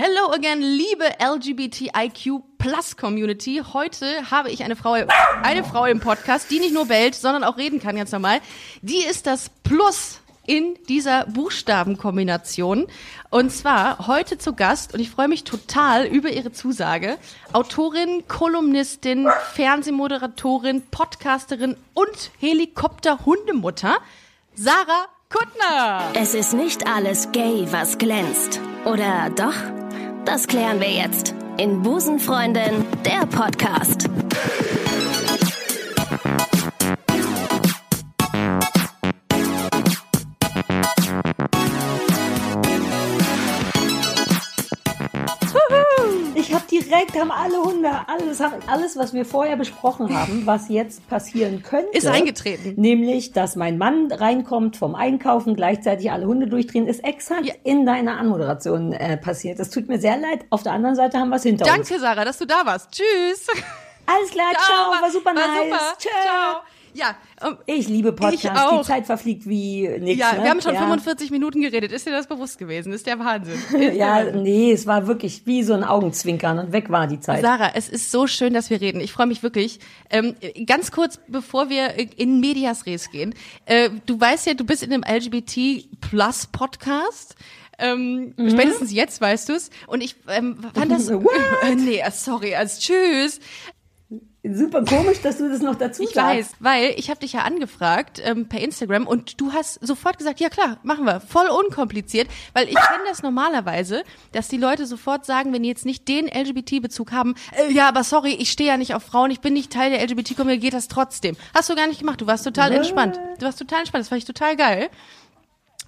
Hello again, liebe LGBTIQ Plus Community. Heute habe ich eine Frau, eine Frau im Podcast, die nicht nur bellt, sondern auch reden kann ganz normal. Die ist das Plus in dieser Buchstabenkombination. Und zwar heute zu Gast, und ich freue mich total über ihre Zusage, Autorin, Kolumnistin, Fernsehmoderatorin, Podcasterin und Helikopter-Hundemutter, Sarah Kuttner. Es ist nicht alles gay, was glänzt. Oder doch? Das klären wir jetzt in Busenfreundin, der Podcast. Direkt, haben alle Hunde, alles, alles, was wir vorher besprochen haben, was jetzt passieren könnte. Ist eingetreten. Nämlich, dass mein Mann reinkommt vom Einkaufen, gleichzeitig alle Hunde durchdrehen, ist exakt Ja. in deiner Anmoderation äh, passiert. Das tut mir sehr leid. Auf der anderen Seite haben wir es hinter uns. Danke, Sarah, dass du da warst. Tschüss. Alles klar, ciao, war super war nice. Super. Tschö. Ciao. Ja, ähm, Ich liebe Podcasts. Ich auch. Die Zeit verfliegt wie nichts. ja, ne? wir haben schon ja. 45 Minuten geredet. Ist dir das bewusst gewesen? Ist der Wahnsinn. Ist der Ja, Wahnsinn. nee, es war wirklich wie so ein Augenzwinkern und weg war die Zeit. Sarah, es ist so schön, dass wir reden. Ich freue mich wirklich. Ähm, ganz kurz, bevor wir in Medias Res gehen. Äh, du weißt ja, du bist in einem LGBT Plus Podcast. Ähm, Mhm. Spätestens jetzt weißt du's. Und ich ähm, fand das. What? Äh, nee, äh, sorry, als tschüss. Super komisch, dass du das noch dazu Ich sagst. weiß, weil ich habe dich ja angefragt ähm, per Instagram und du hast sofort gesagt, ja klar, machen wir, voll unkompliziert, weil ich kenne das normalerweise, dass die Leute sofort sagen, wenn die jetzt nicht den LGBT-Bezug haben, äh, ja, aber sorry, ich stehe ja nicht auf Frauen, ich bin nicht Teil der LGBT-Community, geht das trotzdem. Hast du gar nicht gemacht, du warst total entspannt. Du warst total entspannt, das fand ich total geil.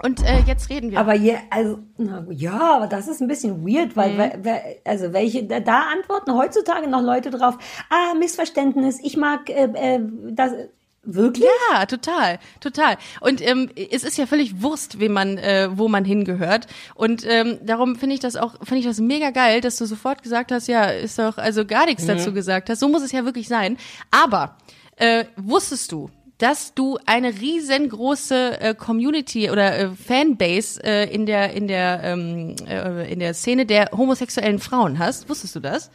Und äh, jetzt reden wir. Aber je, also, na, ja, aber das ist ein bisschen weird, Mhm. weil, we- we- also welche, da, antworten heutzutage noch Leute drauf, ah, Missverständnis, ich mag, äh, äh, das, wirklich? Ja, total, total. Und ähm, es ist ja völlig Wurst, wem man, äh, wo man hingehört. Und ähm, darum finde ich das auch, finde ich das mega geil, dass du sofort gesagt hast, ja, ist doch also gar nichts dazu gesagt hast. So muss es ja wirklich sein. Aber äh, wusstest du, dass du eine riesengroße äh, Community oder äh, Fanbase äh, in der in der ähm, äh, in der Szene der homosexuellen Frauen hast? Wusstest du das?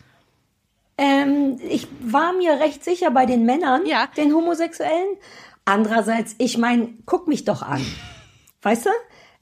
Ähm, ich war mir recht sicher bei den Männern, Ja. den Homosexuellen. Andererseits, ich meine, guck mich doch an. Weißt du?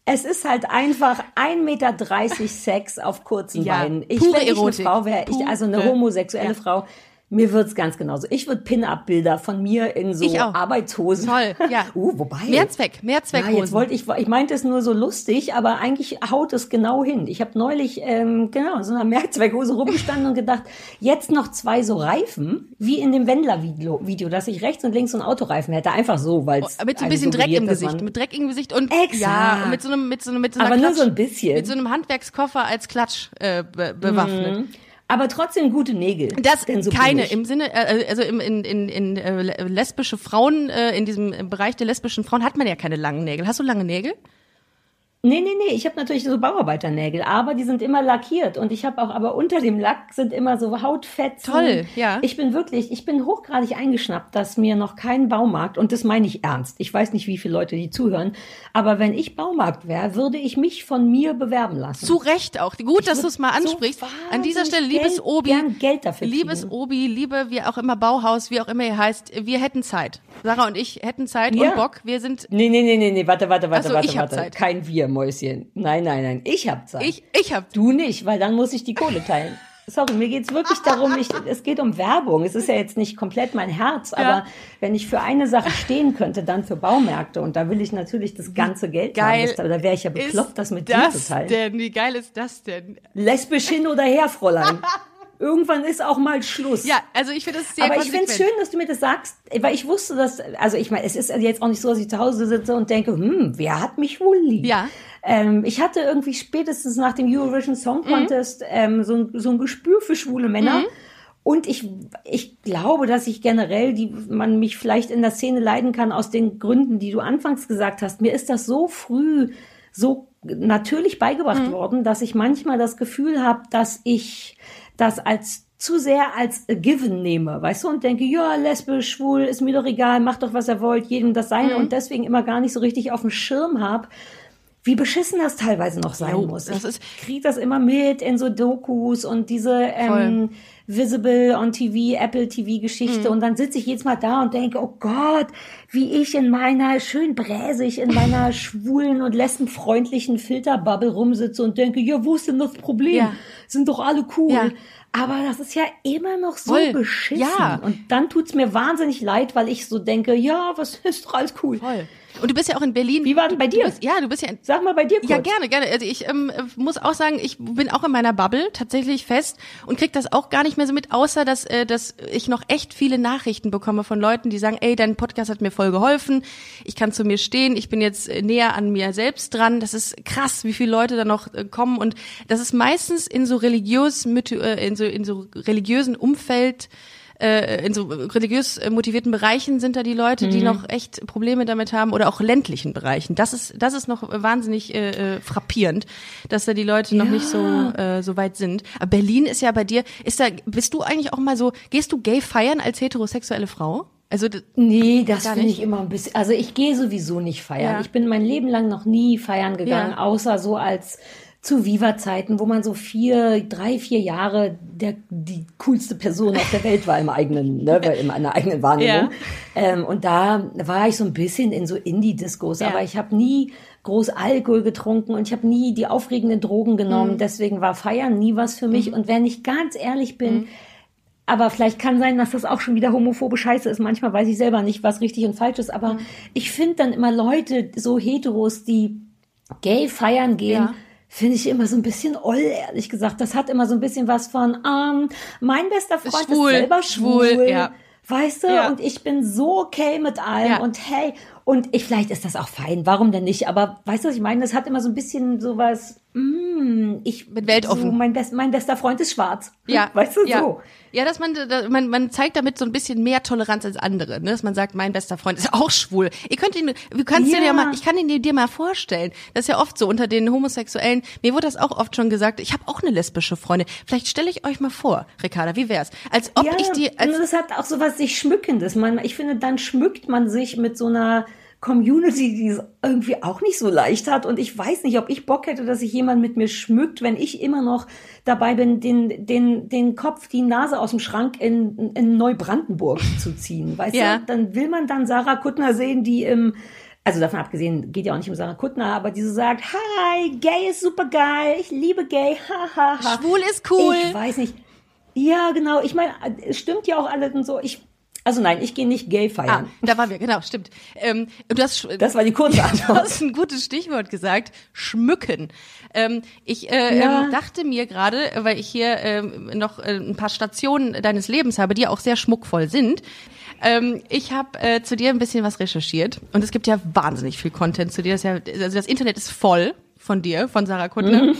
Es ist halt einfach 1,30 Meter Sex auf kurzen Ja, Beinen. Ich, pure wenn ich Erotik. eine Frau wäre, ich, also eine homosexuelle ja. Frau, mir wird's ganz genauso. Ich würde Pin-Up-Bilder von mir in so Ich auch. Arbeitshosen. Toll, ja. Uh, wobei. Mehrzweck, Ja, Mehrzweckhosen. jetzt wollte ich, ich meinte es nur so lustig, aber eigentlich haut es genau hin. Ich habe neulich ähm, genau in so einer Mehrzweckhose rumgestanden und gedacht, jetzt noch zwei so Reifen, wie in dem Wendler-Video, Video, dass ich rechts und links so einen Autoreifen hätte, einfach so, weil es Oh, mit so ein bisschen Dreck im Gesicht, mit Dreck im Gesicht und Exakt. ja, und mit so einem mit so einem mit so einer Aber nur Klatsch, so ein bisschen. mit so einem Handwerkskoffer als Klatsch äh, be bewaffnet. Aber trotzdem gute Nägel. Das Denn so keine im Sinne äh, also im, in in in äh, lesbische Frauen äh, in diesem Bereich der lesbischen Frauen hat man ja keine langen Nägel. Hast du lange Nägel? Nee, nee, nee, ich habe natürlich so Bauarbeiternägel, aber die sind immer lackiert und ich habe auch, aber unter dem Lack sind immer so Hautfetzen. Toll, ja. Ich bin wirklich, ich bin hochgradig eingeschnappt, dass mir noch kein Baumarkt, und das meine ich ernst, ich weiß nicht, wie viele Leute die zuhören, aber wenn ich Baumarkt wäre, würde ich mich von mir bewerben lassen. Zu Recht auch. Gut, dass du es mal würd so ansprichst. An dieser Stelle, liebes Geld- Obi, gern Geld dafür liebes kriegen. Obi, liebe, wie auch immer Bauhaus, wie auch immer ihr heißt, wir hätten Zeit. Sarah und ich hätten Zeit Ja. und Bock. Wir sind Nee, nee, nee, nee, nee, warte, warte, warte, so, warte, ich warte. Zeit. Kein Wir, Mäuschen. Nein, nein, nein, ich hab Zeit. ich ich hab Du nicht, weil dann muss ich die Kohle teilen. Sorry, mir geht's wirklich darum, ich, es geht um Werbung. Es ist ja jetzt nicht komplett mein Herz, aber wenn ich für eine Sache stehen könnte, dann für Baumärkte. Und da will ich natürlich das ganze Geld geil. haben. Da wäre ich ja bekloppt, das mit das dir zu teilen. denn? Wie geil ist das denn? Lesbisch hin oder her, Fräulein. Irgendwann ist auch mal Schluss. Ja, also ich finde es sehr aber ich finde es schön, dass du mir das sagst, weil ich wusste, dass, also ich meine, es ist jetzt auch nicht so, dass ich zu Hause sitze und denke, hm, wer hat mich wohl lieb? Ja. Ähm, ich hatte irgendwie spätestens nach dem Eurovision Song Mhm. Contest ähm, so, ein- so ein Gespür für schwule Männer. Und ich, ich glaube, dass ich generell, die, man mich vielleicht in der Szene leiden kann aus den Gründen, die du anfangs gesagt hast. Mir ist das so früh so natürlich beigebracht worden, dass ich manchmal das Gefühl habe, dass ich das als zu sehr als a given nehme, weißt du, und denke, ja, lesbisch, schwul, ist mir doch egal, macht doch, was er wollt, jedem das seine und deswegen immer gar nicht so richtig auf dem Schirm habe, wie beschissen das teilweise noch sein Jo, muss. ich kriege das immer mit in so Dokus und diese ähm, Visible on TV, Apple TV Geschichte Mhm. und dann sitze ich jedes Mal da und denke, oh Gott, wie ich in meiner schön bräsig, in meiner schwulen und lesbenfreundlichen Filterbubble rumsitze und denke, ja, wo ist denn das Problem? Ja. Sind doch alle cool. Ja. Aber das ist ja immer noch so Voll. beschissen. Ja. Und dann tut's mir wahnsinnig leid, weil ich so denke, ja, was ist doch alles cool. Voll. Und du bist ja auch in Berlin. Wie war denn bei dir? Du bist, ja, du bist ja in, Sag mal bei dir kurz. Ja, gerne, gerne. Also ich ähm, muss auch sagen, ich bin auch in meiner Bubble tatsächlich fest und krieg das auch gar nicht mehr so mit, außer dass, äh, dass ich noch echt viele Nachrichten bekomme von Leuten, die sagen, ey, dein Podcast hat mir voll geholfen, ich kann zu mir stehen, ich bin jetzt äh, näher an mir selbst dran. Das ist krass, wie viele Leute da noch äh, kommen und das ist meistens in so religiös, äh, in so, in so religiösen Umfeld äh, in so religiös motivierten Bereichen sind da die Leute, Mhm. die noch echt Probleme damit haben oder auch ländlichen Bereichen. Das ist das ist noch wahnsinnig äh, äh, frappierend, dass da die Leute noch Ja. nicht so äh, so weit sind. Aber Berlin ist ja bei dir, ist da bist du eigentlich auch mal so, gehst du gay feiern als heterosexuelle Frau? Also Nee, das finde ich immer ein bisschen. Also ich gehe sowieso nicht feiern. Ja. Ich bin mein Leben lang noch nie feiern gegangen, Ja. außer so als zu Viva-Zeiten, wo man so vier, drei, vier Jahre der, die coolste Person auf der Welt war im eigenen, ne, in meiner eigenen Wahrnehmung. Ähm, und da war ich so ein bisschen in so Indie-Discos, Ja. aber ich habe nie groß Alkohol getrunken und ich habe nie die aufregenden Drogen Mhm. genommen. Deswegen war Feiern nie was für mich. Und wenn ich ganz ehrlich bin, Mhm. aber vielleicht kann sein, dass das auch schon wieder homophobe Scheiße ist. Manchmal weiß ich selber nicht, was richtig und falsch ist. Mhm. Aber ich finde dann immer Leute, so Heteros, die gay feiern gehen, Ja. Finde ich immer so ein bisschen oll, ehrlich gesagt. Das hat immer so ein bisschen was von, ähm, mein bester Freund Schwul, ist selber schwul, schwul. ja. Weißt du? Ja. Und ich bin so okay mit allem. Ja. Und hey, und ich, vielleicht ist das auch fein. Warum denn nicht? Aber weißt du, was ich meine? Das hat immer so ein bisschen sowas, mm, ich, Mit weltoffen. So, mein, best, mein bester Freund ist schwarz. ja, Weißt du, ja. so. Ja, dass man, da, man, man zeigt damit so ein bisschen mehr Toleranz als andere, ne? dass man sagt, mein bester Freund ist auch schwul. Ihr könnt ihn, du kannst dir Ja. ja mal, ich kann ihn dir, dir mal vorstellen. Das ist ja oft so unter den Homosexuellen. Mir wurde das auch oft schon gesagt. Ich habe auch eine lesbische Freundin. Vielleicht stelle ich euch mal vor, Ricarda, wie wär's? Als ob ja, ich die, als, das hat auch so was sich Schmückendes. Man, ich finde, dann schmückt man sich mit so einer Community, die es irgendwie auch nicht so leicht hat. Und ich weiß nicht, ob ich Bock hätte, dass sich jemand mit mir schmückt, wenn ich immer noch dabei bin, den, den, den Kopf, die Nase aus dem Schrank in, in Neubrandenburg zu ziehen. Weißt Ja. du? Dann will man dann Sarah Kuttner sehen, die im also davon abgesehen, geht ja auch nicht um Sarah Kuttner, aber die so sagt, hi, gay ist super geil, ich liebe gay, ha, ha, ha. Schwul ist cool. Ich weiß nicht. Ja, genau. Ich meine, es stimmt ja auch alles und so. Ich, also nein, ich gehe nicht gay ah, feiern. da waren wir, genau, stimmt. Ähm, du hast, Das war die kurze Du Antwort. hast ein gutes Stichwort gesagt, schmücken. Ähm, ich äh, Ja. ähm, dachte mir gerade, weil ich hier ähm, noch äh, ein paar Stationen deines Lebens habe, die auch sehr schmuckvoll sind. Ähm, ich habe äh, zu dir ein bisschen was recherchiert und es gibt ja wahnsinnig viel Content zu dir. Das, ja, also das Internet ist voll von dir, von Sarah Kuttner. Mhm.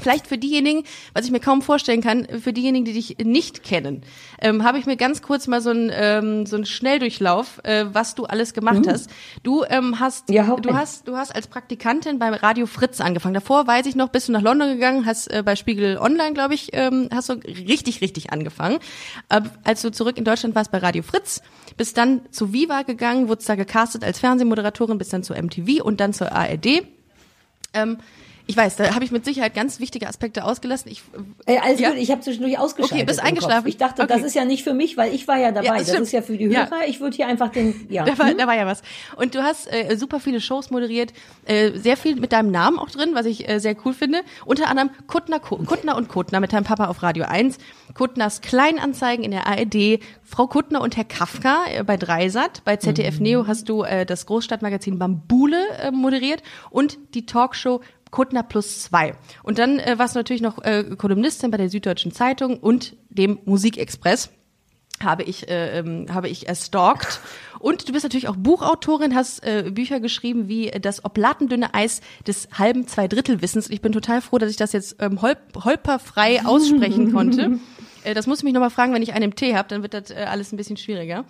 Vielleicht für diejenigen, was ich mir kaum vorstellen kann, für diejenigen, die dich nicht kennen, ähm, habe ich mir ganz kurz mal so einen ähm, so einen Schnelldurchlauf, äh, was du alles gemacht hast. Du ähm, hast, Mhm. Ja, du hast, du hast als Praktikantin bei Radio Fritz angefangen. Davor weiß ich noch, bist du nach London gegangen, hast äh, bei Spiegel Online, glaube ich, ähm, hast du richtig, richtig angefangen. Äh, als du zurück in Deutschland warst bei Radio Fritz, bist dann zu Viva gegangen, wurdest da gecastet als Fernsehmoderatorin, bist dann zur MTV und dann zur ARD. Ähm, ich weiß, da habe ich mit Sicherheit ganz wichtige Aspekte ausgelassen. Ich, Ey, alles Ja. gut, ich habe zwischendurch ausgeschaltet. Okay, bist eingeschlafen? Ich dachte, Okay. das ist ja nicht für mich, weil ich war ja dabei. Ja, das stimmt. ist ja für die Ja. Hörer. Ich würde hier einfach den, ja. Da war, da war ja was. Und du hast äh, super viele Shows moderiert, äh, sehr viel mit deinem Namen auch drin, was ich äh, sehr cool finde. Unter anderem Kuttner, Ku- Kuttner und Kuttner mit deinem Papa auf Radio 1, Kuttners Kleinanzeigen in der ARD, Frau Kuttner und Herr Kafka äh, bei Dreisat, bei ZDF Neo hast du äh, das Großstadtmagazin Bambule äh, moderiert und die Talkshow Kuttner plus zwei. Und dann äh, warst du natürlich noch äh, Kolumnistin bei der Süddeutschen Zeitung und dem Musikexpress. Habe ich äh, ähm, habe ich erstalkt. Und du bist natürlich auch Buchautorin hast äh, Bücher geschrieben wie das oblatendünne Eis des halben Zweidrittelwissens. Ich bin total froh dass ich das jetzt ähm, holp holperfrei aussprechen konnte. Äh, das muss ich mich nochmal fragen wenn ich einen im Tee habe dann wird das äh, alles ein bisschen schwieriger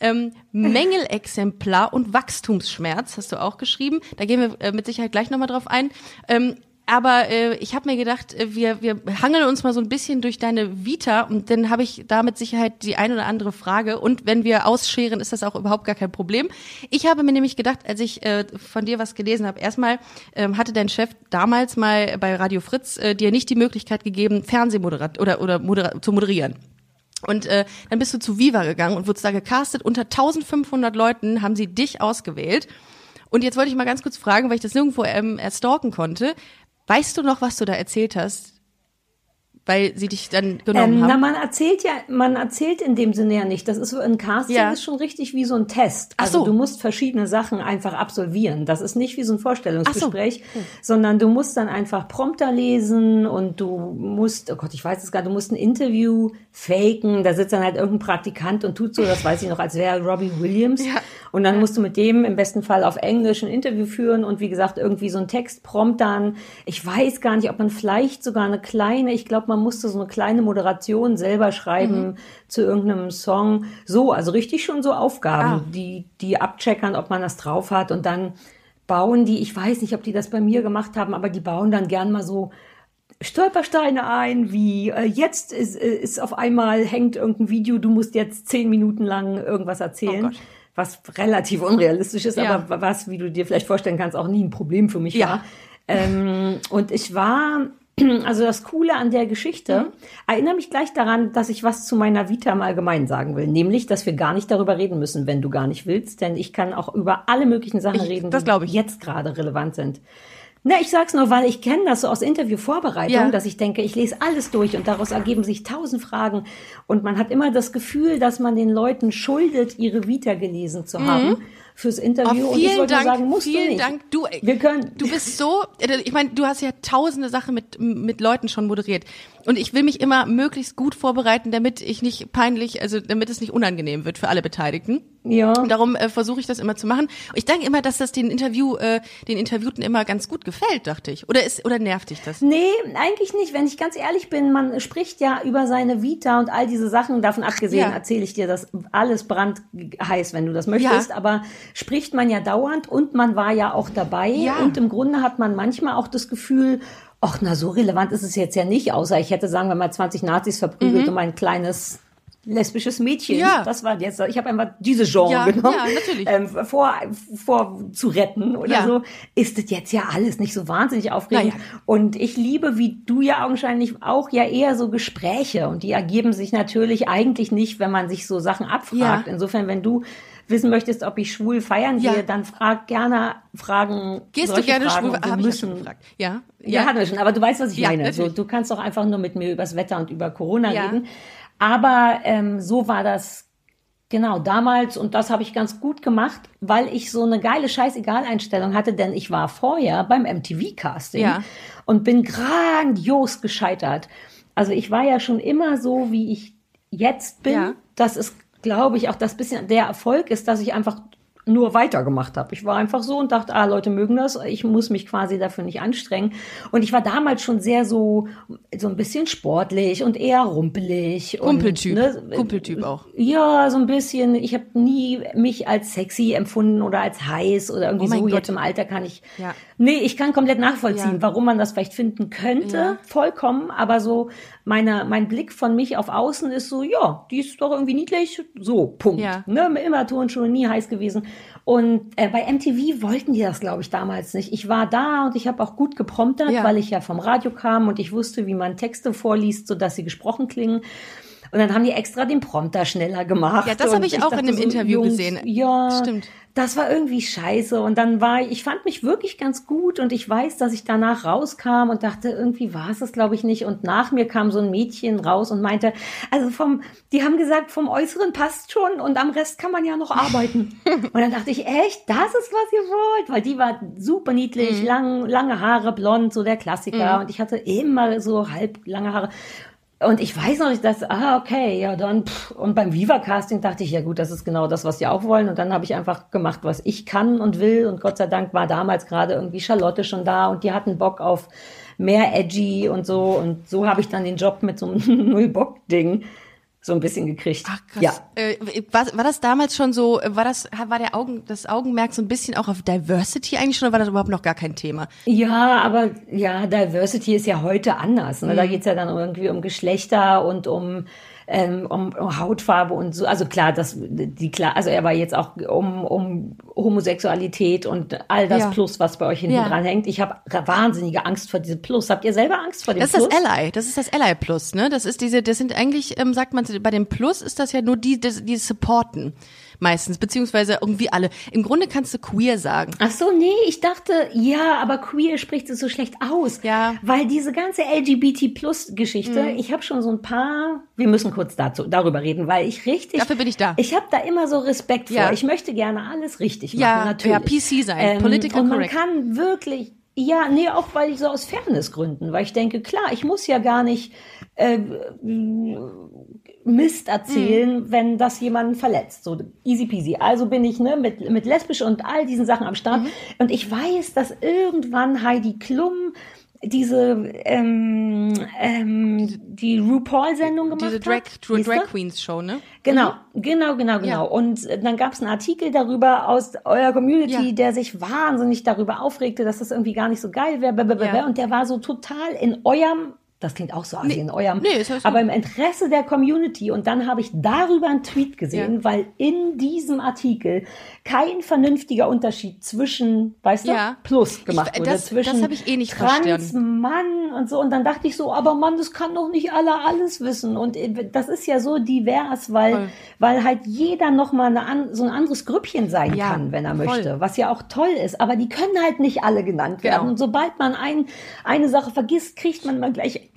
ähm, Mängelexemplar und Wachstumsschmerz hast du auch geschrieben da gehen wir äh, mit Sicherheit gleich nochmal drauf ein ähm, aber äh, ich habe mir gedacht, äh, wir, wir hangeln uns mal so ein bisschen durch deine Vita und dann habe ich da mit Sicherheit die ein oder andere Frage. Und wenn wir ausscheren, ist das auch überhaupt gar kein Problem. Ich habe mir nämlich gedacht, als ich äh, von dir was gelesen habe, erstmal ähm, hatte dein Chef damals mal bei Radio Fritz äh, dir nicht die Möglichkeit gegeben, Fernsehmoderat oder, oder modera zu moderieren. Und äh, dann bist du zu Viva gegangen und wurdest da gecastet. Unter 1500 Leuten haben sie dich ausgewählt. Und jetzt wollte ich mal ganz kurz fragen, weil ich das nirgendwo ähm, erstalken konnte. Weißt du noch, was du da erzählt hast? Weil sie dich dann genommen Ähm, haben? na, man erzählt ja, man erzählt in dem Sinne ja nicht. Das ist so ein Casting Ja. ist schon richtig wie so ein Test. Also so. du musst verschiedene Sachen einfach absolvieren. Das ist nicht wie so ein Vorstellungsgespräch, sondern du musst dann einfach Prompter lesen und du musst, oh Gott, ich weiß es gar nicht, du musst ein Interview faken. Da sitzt dann halt irgendein Praktikant und tut so, das weiß ich noch, als wäre Robbie Williams. Ja. Und dann musst du mit dem im besten Fall auf Englisch ein Interview führen und wie gesagt irgendwie so ein Text promptern. Ich weiß gar nicht, ob man vielleicht sogar eine kleine, ich glaube, man musste so eine kleine Moderation selber schreiben zu irgendeinem Song. So, also richtig schon so Aufgaben, Ah. die, die abcheckern, ob man das drauf hat und dann bauen die, ich weiß nicht, ob die das bei mir gemacht haben, aber die bauen dann gern mal so Stolpersteine ein, wie äh, jetzt ist, äh, ist auf einmal hängt irgendein Video, du musst jetzt zehn Minuten lang irgendwas erzählen, Oh was relativ unrealistisch ist, Ja. aber was, wie du dir vielleicht vorstellen kannst, auch nie ein Problem für mich Ja. war. Ähm, und ich war, also das Coole an der Geschichte, Mhm. erinnere mich gleich daran, dass ich was zu meiner Vita im Allgemeinen sagen will, nämlich, dass wir gar nicht darüber reden müssen, wenn du gar nicht willst, denn ich kann auch über alle möglichen Sachen Ich- reden, das glaub ich. die jetzt gerade relevant sind. Na, ich sag's nur, weil ich kenne das so aus Interviewvorbereitung, Ja. dass ich denke, ich lese alles durch und daraus ergeben sich tausend Fragen. Und man hat immer das Gefühl, dass man den Leuten schuldet, ihre Vita gelesen zu haben fürs Interview. Oh, und ich vielen wollte Dank, sagen, musst vielen du nicht. Dank. Du, Wir können, du bist so, ich meine, du hast ja tausende Sachen mit, mit Leuten schon moderiert. Und ich will mich immer möglichst gut vorbereiten, damit ich nicht peinlich, also damit es nicht unangenehm wird für alle Beteiligten. Ja. Und darum äh, versuche ich das immer zu machen. Ich denke immer, dass das den Interview, äh, den Interviewten immer ganz gut gefällt, dachte ich. Oder ist, oder nervt dich das? Nee, eigentlich nicht. Wenn ich ganz ehrlich bin, man spricht ja über seine Vita und all diese Sachen. Davon abgesehen Ja. erzähle ich dir das alles brandheiß, wenn du das möchtest. Ja. Aber spricht man ja dauernd und man war ja auch dabei. Ja. Und im Grunde hat man manchmal auch das Gefühl, ach, na, so relevant ist es jetzt ja nicht, außer ich hätte, sagen wir mal, 20 Nazis verprügelt um ein kleines lesbisches Mädchen. Ja. Das war jetzt, ich habe einfach diese Genre Ja, genommen, ja, natürlich. Ähm, vor, vor zu retten oder Ja. so, ist das jetzt ja alles nicht so wahnsinnig aufregend. Naja. Und ich liebe, wie du ja augenscheinlich auch, ja eher so Gespräche. Und die ergeben sich natürlich eigentlich nicht, wenn man sich so Sachen abfragt. Ja. Insofern, wenn du wissen möchtest, ob ich schwul feiern Ja. gehe, dann frag gerne Fragen. Gehst du gerne Fragen schwul? Habe ich ja schon gefragt. Ja. ja, hatten wir schon, aber du weißt, was ich Ja, meine. So, du kannst doch einfach nur mit mir übers Wetter und über Corona Ja. reden. Aber ähm, so war das genau damals und das habe ich ganz gut gemacht, weil ich so eine geile Scheißegal-Einstellung hatte, denn ich war vorher beim MTV-Casting Ja. und bin grandios gescheitert. Also ich war ja schon immer so, wie ich jetzt bin. Ja. Das ist, glaube ich, auch das bisschen der Erfolg ist, dass ich einfach nur weitergemacht habe. Ich war einfach so und dachte, ah, Leute mögen das, ich muss mich quasi dafür nicht anstrengen. Und ich war damals schon sehr so, so ein bisschen sportlich und eher rumpelig. Kumpeltyp. Ne, Kumpeltyp auch. Ja, so ein bisschen. Ich habe nie mich als sexy empfunden oder als heiß oder irgendwie Oh so. Gott. Jetzt im Alter kann ich. Ja. Nee, ich kann komplett nachvollziehen, Ja. warum man das vielleicht finden könnte. Ja. Vollkommen. Aber so meine, mein Blick von mich auf außen ist so, ja, die ist doch irgendwie niedlich. So, Punkt. Ja. Ne, immer Turnschuhe, nie heiß gewesen. Und äh, bei MTV wollten die das, glaube ich, damals nicht. Ich war da und ich habe auch gut gepromptert, Ja. weil ich ja vom Radio kam und ich wusste, wie man Texte vorliest, sodass sie gesprochen klingen. Und dann haben die extra den Prompter schneller gemacht. Ja, das habe ich auch in dem Interview gesehen. Ja, Stimmt. Das war irgendwie scheiße. Und dann war ich, ich fand mich wirklich ganz gut und ich weiß, dass ich danach rauskam und dachte, irgendwie war es das, glaube ich, nicht. Und nach mir kam so ein Mädchen raus und meinte, also vom, die haben gesagt, vom Äußeren passt schon und am Rest kann man ja noch arbeiten. und dann dachte ich, echt, das ist, was ihr wollt? Weil die war super niedlich, Mhm. lang, lange Haare, blond, so der Klassiker. Und ich hatte immer so halb lange Haare. Und ich weiß noch nicht, dass, ah, okay, ja, dann, pff. und beim Viva-Casting dachte ich, ja gut, das ist genau das, was die auch wollen. Und dann habe ich einfach gemacht, was ich kann und will. Und Gott sei Dank war damals gerade irgendwie Charlotte schon da und die hatten Bock auf mehr edgy und so. Und so habe ich dann den Job mit so einem Null-Bock-Ding so ein bisschen gekriegt. Ach krass. Ja. Äh, war, war das damals schon so, war das, war der Augen, das Augenmerk so ein bisschen auch auf Diversity eigentlich schon oder war das überhaupt noch gar kein Thema? Ja, aber ja, Diversity ist ja heute anders. Ne? Mhm. Da geht's ja dann irgendwie um Geschlechter und um ähm, um, um Hautfarbe und so. Also klar, das die klar, also er war jetzt auch um, um Homosexualität und all das Ja. Plus, was bei euch hinten Ja. dran hängt. Ich habe wahnsinnige Angst vor diesem Plus. Habt ihr selber Angst vor dem Das ist Plus? das Ally, das ist das Ally Plus, ne? Das ist diese, das sind eigentlich, ähm, sagt man, bei dem Plus ist das ja nur die, die, die supporten meistens, beziehungsweise irgendwie alle. Im Grunde kannst du queer sagen. Ach so, nee, ich dachte, ja, aber queer spricht es so schlecht aus. Ja. Mhm. Weil diese ganze LGBT-Plus-Geschichte, ich habe schon so ein paar, wir müssen kurz dazu, darüber reden, weil ich richtig. Dafür bin ich da. Ich habe da immer so Respekt vor. Ja. Ich möchte gerne alles richtig machen, Ja, natürlich. ja, PC sein, political Und man correct. kann wirklich, ja, nee, auch weil ich so aus Fairnessgründen, weil ich denke, klar, ich muss ja gar nicht äh, Mist erzählen, Mhm. wenn das jemanden verletzt. So easy peasy. Also bin ich ne, mit, mit lesbisch und all diesen Sachen am Start. Mhm. Und ich weiß, dass irgendwann Heidi Klum diese ähm, ähm, die RuPaul-Sendung gemacht Diese Drag, hat. Siehste? Drag Queens Show, ne? Genau, genau, genau, genau. Ja. Und dann gab es einen Artikel darüber aus eurer Community, Ja. der sich wahnsinnig darüber aufregte, dass das irgendwie gar nicht so geil wäre. Ja. Und der war so total in eurem, das klingt auch so, assi, in eurem, nee, alles aber im Interesse der Community. Und dann habe ich darüber einen Tweet gesehen, Ja. weil in diesem Artikel kein vernünftiger Unterschied zwischen, weißt du, Ja. Plus gemacht Ich- wurde. das- zwischen das habe ich eh nicht Trans, verstanden. Mann und so. Und dann dachte ich so, aber Mann, das kann doch nicht alle alles wissen. Und äh, das ist ja so divers, weil, Voll. weil halt jeder nochmal eine so ein anderes Grüppchen sein Ja, kann, wenn er voll. möchte. Was ja auch toll ist. Aber die können halt nicht alle genannt werden. Genau. Und sobald man ein, eine Sache vergisst, kriegt man mal gleich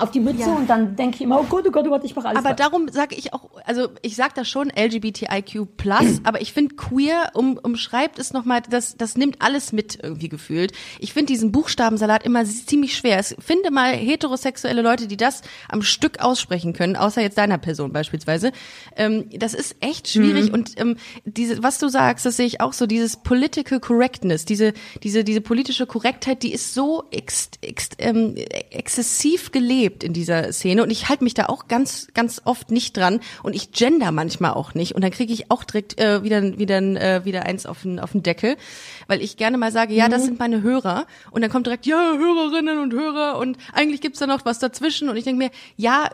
auf die Mütze Ja. und dann denke ich immer, oh Gott, oh Gott, oh Gott, ich mache alles Aber darum sage ich auch, also ich sag das schon LGBTIQ+, aber ich finde queer um, umschreibt es nochmal, das, das nimmt alles mit irgendwie gefühlt. Ich finde diesen Buchstabensalat immer ziemlich schwer. Es finde mal heterosexuelle Leute, die das am Stück aussprechen können, außer jetzt deiner Person beispielsweise. Ähm, das ist echt schwierig und ähm, diese, was du sagst, das sehe ich auch so, dieses Political Correctness, diese, diese, diese politische Korrektheit, die ist so ex, ex, ähm, exzessiv gelebt in dieser Szene und ich halte mich da auch ganz, ganz oft nicht dran und ich gender manchmal auch nicht und dann kriege ich auch direkt äh, wieder, wieder, äh, wieder eins auf den, auf den Deckel, weil ich gerne mal sage, ja, das sind meine Hörer und dann kommt direkt, ja, Hörerinnen und Hörer und eigentlich gibt's da noch was dazwischen und ich denke mir, ja,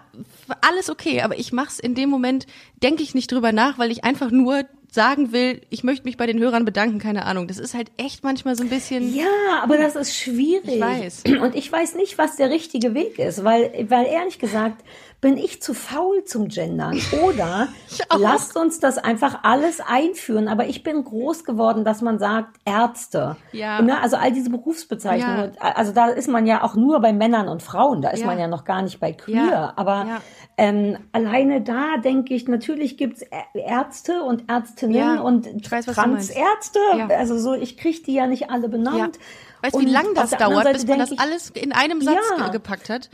alles okay, aber ich mach's in dem Moment, denke ich nicht drüber nach, weil ich einfach nur sagen will, ich möchte mich bei den Hörern bedanken, keine Ahnung. Das ist halt echt manchmal so ein bisschen. Ja, aber das ist schwierig. Ich weiß. Und ich weiß nicht, was der richtige Weg ist, weil, weil ehrlich gesagt, bin ich zu faul zum Gendern. Oder lasst uns das einfach alles einführen. Aber ich bin groß geworden, dass man sagt Ärzte. Ja. Ne? Also all diese Berufsbezeichnungen. Also da ist man ja auch nur bei Männern und Frauen. Da ist Ja. man ja noch gar nicht bei queer. Ja. Aber Ja. ähm, alleine da denke ich, natürlich gibt's Ärzte und Ärztinnen Ja. und weiß. Transärzte. Ja. Also so, ich kriege die ja nicht alle Ja. benannt. Weißt du, wie Und lang auf das dauert, bis man das alles in einem Satz Ja. ge- gepackt hat?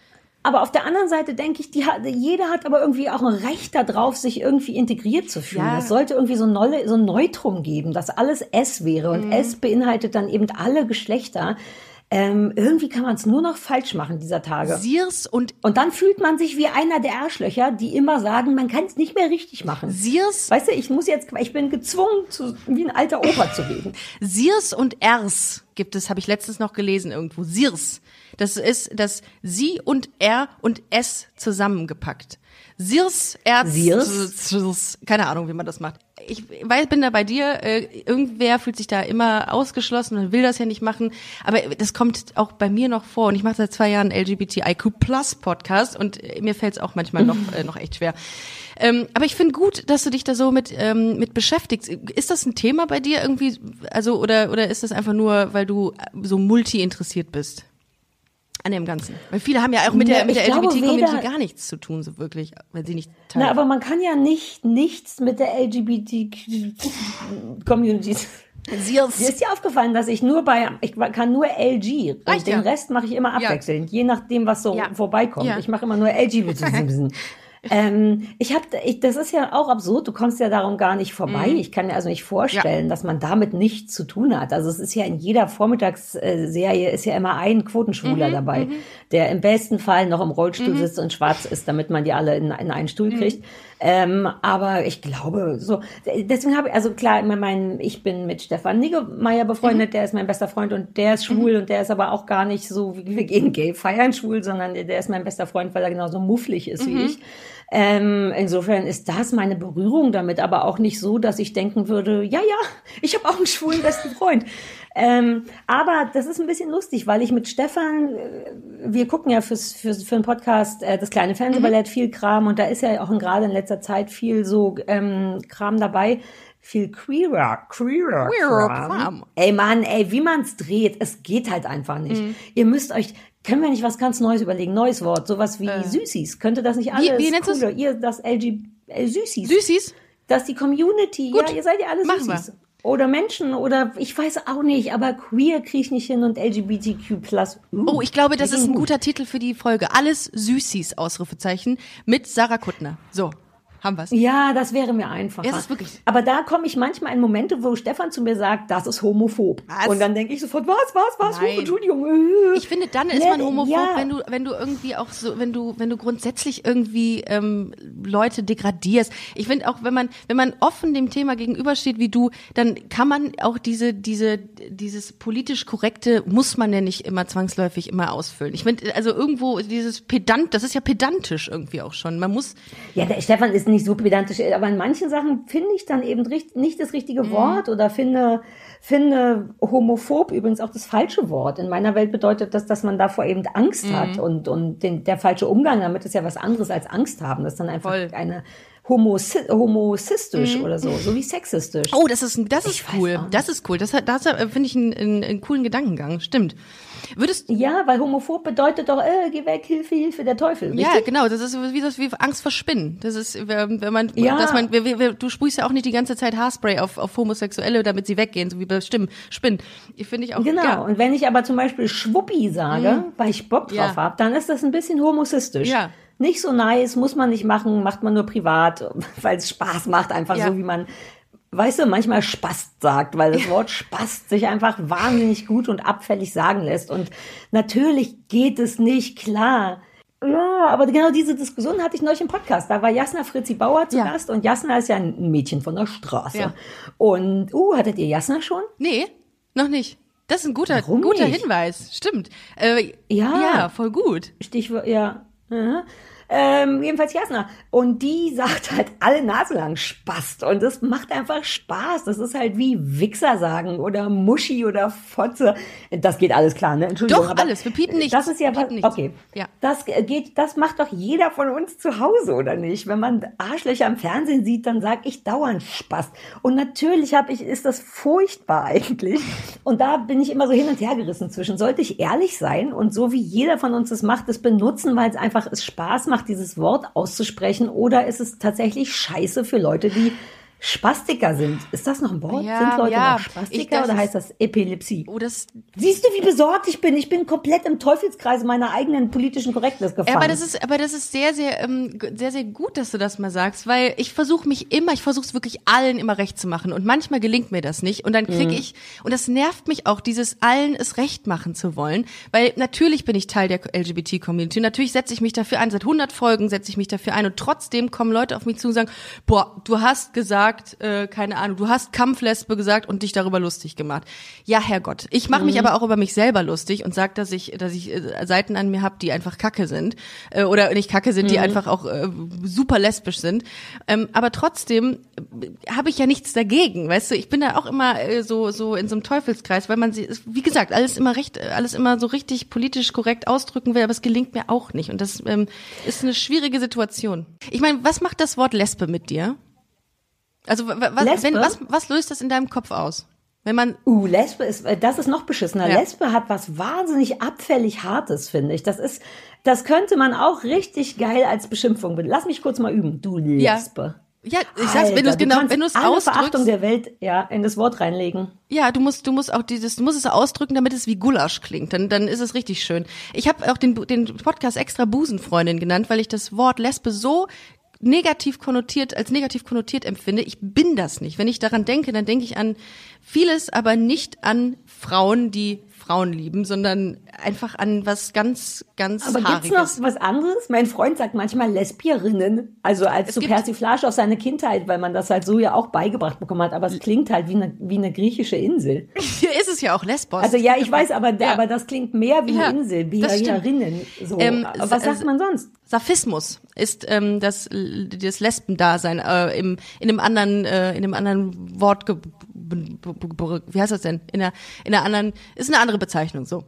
Aber auf der anderen Seite denke ich, die hat, jeder hat aber irgendwie auch ein Recht darauf, sich irgendwie integriert zu fühlen. Ja. Es sollte irgendwie so ein, Nolle, so ein Neutrum geben, dass alles S wäre. Mhm. Und S beinhaltet dann eben alle Geschlechter. Ähm, irgendwie kann man es nur noch falsch machen dieser Tage. Sears und Und dann fühlt man sich wie einer der Arschlöcher, die immer sagen, man kann es nicht mehr richtig machen. Sears, Weißt du, ich muss jetzt, ich bin gezwungen, zu, wie ein alter Opa zu reden. Sears und Ers gibt es, habe ich letztens noch gelesen irgendwo. Sears. Das ist das Sie und R und S zusammengepackt. Sears, Erz, Sears? Sears, keine Ahnung, wie man das macht. Ich weiß, bin da bei dir. Äh, irgendwer fühlt sich da immer ausgeschlossen und will das ja nicht machen. Aber das kommt auch bei mir noch vor. Und ich mache seit zwei Jahren LGBTIQ Plus Podcast und äh, mir fällt es auch manchmal noch äh, noch echt schwer. Ähm, aber ich finde gut, dass du dich da so mit ähm, mit beschäftigst. Ist das ein Thema bei dir irgendwie? Also oder oder ist das einfach nur, weil du so multi interessiert bist? An dem Ganzen. Weil viele haben ja auch mit der, mit der LGBT-Community gar nichts zu tun, so wirklich, wenn sie nicht Teil Na, aber man kann ja nicht nichts mit der LGBT-Community. Mir ist dir aufgefallen, dass ich nur bei, ich kann nur LG und Reicht den ja. Rest mache ich immer abwechselnd, je nachdem, was so Ja. vorbeikommt. Ja. Ich mache immer nur LGBT. Ähm, ich habe, ich, das ist ja auch absurd. Du kommst ja darum gar nicht vorbei. Mhm. Ich kann mir also nicht vorstellen, ja. dass man damit nichts zu tun hat. Also es ist ja in jeder Vormittagsserie ist ja immer ein Quotenschwuler mhm, dabei, mhm. der im besten Fall noch im Rollstuhl mhm. sitzt und schwarz ist, damit man die alle in, in einen Stuhl mhm. kriegt. Ähm, aber ich glaube, so, deswegen habe ich, also klar, mein, ich bin mit Stefan Niggemeier befreundet, der ist mein bester Freund und der ist schwul und der ist aber auch gar nicht so, wie wir gehen gay feiern schwul, sondern der ist mein bester Freund, weil er genauso mufflig ist wie ich. Ähm, insofern ist das meine Berührung damit, aber auch nicht so, dass ich denken würde, ja, ja, ich habe auch einen schwulen besten Freund. Ähm, aber das ist ein bisschen lustig, weil ich mit Stefan, äh, wir gucken ja fürs, fürs, für einen Podcast äh, das kleine Fernsehballett mhm. viel Kram und da ist ja auch gerade in letzter Zeit viel so ähm, Kram dabei viel queerer, queerer, queerer Kram. Kram. Ey Mann, ey, wie man's dreht, es geht halt einfach nicht. Mhm. Ihr müsst euch, können wir nicht was ganz Neues überlegen? Neues Wort, sowas wie äh. Süßis. Könnte das nicht alles wie, wie nennst cooler? Ihr, das LG, äh, Süßis. Süßis? Dass die Community, Gut. ja, ihr seid ja alle Machen Süßis. Wir. Oder Menschen oder ich weiß auch nicht, aber queer kriege ich nicht hin und LGBTQ+. Uh, oh, ich glaube, das ist ein guter Titel für die Folge. Alles Süßis, Ausrufezeichen, mit Sarah Kuttner. So haben wir's. Ja, das wäre mir einfacher. Es ist wirklich. Aber da komme ich manchmal in Momente, wo Stefan zu mir sagt, das ist homophob. Was? Und dann denke ich sofort, was, was, was? Nein. Entschuldigung. Ich finde, dann ist man homophob, ja. wenn du, wenn du irgendwie auch so, wenn du, wenn du grundsätzlich irgendwie ähm, Leute degradierst. Ich finde auch, wenn man, wenn man offen dem Thema gegenübersteht wie du, dann kann man auch diese, diese, dieses politisch korrekte muss man ja nicht immer zwangsläufig immer ausfüllen. Ich finde, also irgendwo dieses Pedant, das ist ja pedantisch irgendwie auch schon. Man muss. Ja, der Stefan ist nicht so pedantisch, aber in manchen Sachen finde ich dann eben nicht das richtige mhm. Wort oder finde, finde homophob übrigens auch das falsche Wort. In meiner Welt bedeutet das, dass man davor eben Angst mhm. hat und, und den, der falsche Umgang damit ist ja was anderes als Angst haben. Das ist dann einfach Voll. eine homosistisch mhm. oder so, so wie sexistisch. Oh, das ist, das ist cool. Das ist cool. Das, das finde ich einen, einen, einen coolen Gedankengang. Stimmt. Würdest ja, weil homophob bedeutet doch, äh, geh weg, Hilfe, Hilfe, der Teufel. Richtig? Ja, genau. Das ist wie das wie Angst vor Spinnen. Das ist, wenn man, ja. dass man, wir, wir, du sprühst ja auch nicht die ganze Zeit Haarspray auf, auf Homosexuelle, damit sie weggehen, so wie bei Stimmen, Spinnen. Ich finde ich auch. Genau. Ja. Und wenn ich aber zum Beispiel Schwuppi sage, mhm. weil ich Bock drauf ja. habe, dann ist das ein bisschen homosistisch. Ja nicht so nice, muss man nicht machen, macht man nur privat, weil es Spaß macht, einfach ja. so wie man weißt du, manchmal Spast sagt, weil das Wort Spast sich einfach wahnsinnig gut und abfällig sagen lässt. Und natürlich geht es nicht, klar. Ja, aber genau diese Diskussion hatte ich neulich im Podcast. Da war Jasna Fritzi Bauer zu ja. Gast und Jasna ist ja ein Mädchen von der Straße. Ja. Und, uh, hattet ihr Jasna schon? Nee, noch nicht. Das ist ein guter, guter Hinweis. Stimmt. Äh, ja. Ja, voll gut. Stichwort, ja. Mhm. Ähm, jedenfalls Jasna. Und die sagt halt alle Nase lang Spast. Und das macht einfach Spaß. Das ist halt wie Wichser sagen oder Muschi oder Fotze. Das geht alles klar, ne? Entschuldigung. Doch, alles. Wir piepen nichts. Das ist ja was, okay. Ja. Das geht, das macht doch jeder von uns zu Hause, oder nicht? Wenn man Arschlöcher im Fernsehen sieht, dann sag ich dauernd Spaß. Und natürlich habe ich, ist das furchtbar eigentlich. Und da bin ich immer so hin und her gerissen zwischen. Sollte ich ehrlich sein und so wie jeder von uns es macht, es benutzen, weil es einfach es Spaß macht, macht, dieses Wort auszusprechen, oder ist es tatsächlich scheiße für Leute, die Spastiker sind. Ist das noch ein Wort? Ja, sind Leute ja. noch Spastiker oder heißt das Epilepsie? Oh, das Siehst du, wie besorgt ich bin? Ich bin komplett im Teufelskreis meiner eigenen politischen Korrektness gefangen. aber das ist, aber das ist sehr, sehr, ähm, sehr, sehr gut, dass du das mal sagst, weil ich versuche mich immer, ich versuche es wirklich allen immer recht zu machen und manchmal gelingt mir das nicht und dann kriege mhm. ich und das nervt mich auch, dieses allen es recht machen zu wollen, weil natürlich bin ich Teil der LGBT-Community, natürlich setze ich mich dafür ein, seit 100 Folgen setze ich mich dafür ein und trotzdem kommen Leute auf mich zu und sagen, boah, du hast gesagt gesagt, äh, keine Ahnung, du hast Kampflesbe gesagt und dich darüber lustig gemacht. Ja, Herrgott. Ich mache mich mhm. aber auch über mich selber lustig und sag, dass ich, dass ich äh, Seiten an mir habe, die einfach Kacke sind. Äh, oder nicht Kacke sind, mhm. die einfach auch äh, super lesbisch sind. Ähm, aber trotzdem äh, habe ich ja nichts dagegen, weißt du? Ich bin da auch immer äh, so, so in so einem Teufelskreis, weil man sie, wie gesagt, alles immer recht, alles immer so richtig politisch korrekt ausdrücken will, aber es gelingt mir auch nicht. Und das ähm, ist eine schwierige Situation. Ich meine, was macht das Wort Lesbe mit dir? Also was, wenn, was, was löst das in deinem Kopf aus? Wenn man uh, Lesbe ist, äh, das ist noch beschissener. Ja. Lesbe hat was wahnsinnig abfällig Hartes, finde ich. Das ist, das könnte man auch richtig geil als Beschimpfung. Lass mich kurz mal üben. Du Lesbe. Ja, ich sag's, wenn du es genau, wenn du es alle Verachtung ausdrückst. der Welt ja in das Wort reinlegen. Ja, du musst, du musst auch dieses, du musst es ausdrücken, damit es wie Gulasch klingt. Dann, dann ist es richtig schön. Ich habe auch den, den Podcast extra Busenfreundin genannt, weil ich das Wort Lesbe so negativ konnotiert, als negativ konnotiert empfinde. Ich bin das nicht. Wenn ich daran denke, dann denke ich an vieles, aber nicht an Frauen, die Frauen lieben, sondern einfach an was ganz, ganz Aber gibt's Haariges. noch was anderes? Mein Freund sagt manchmal Lesbierinnen, also als so gibt- Persiflage auf seine Kindheit, weil man das halt so ja auch beigebracht bekommen hat. Aber es klingt halt wie eine, wie eine griechische Insel. Hier ist es ja auch Lesbos. Also ja, ich weiß, aber, Ja. aber das klingt mehr wie Ja, eine Insel. Bierinnen. So. Ähm, was sa- sagt man sonst? Saphismus ist ähm, das, das Lesbendasein äh, im, in einem anderen äh, in einem anderen Wort wie heißt das denn? In einer in einer anderen ist eine andere Bezeichnung so.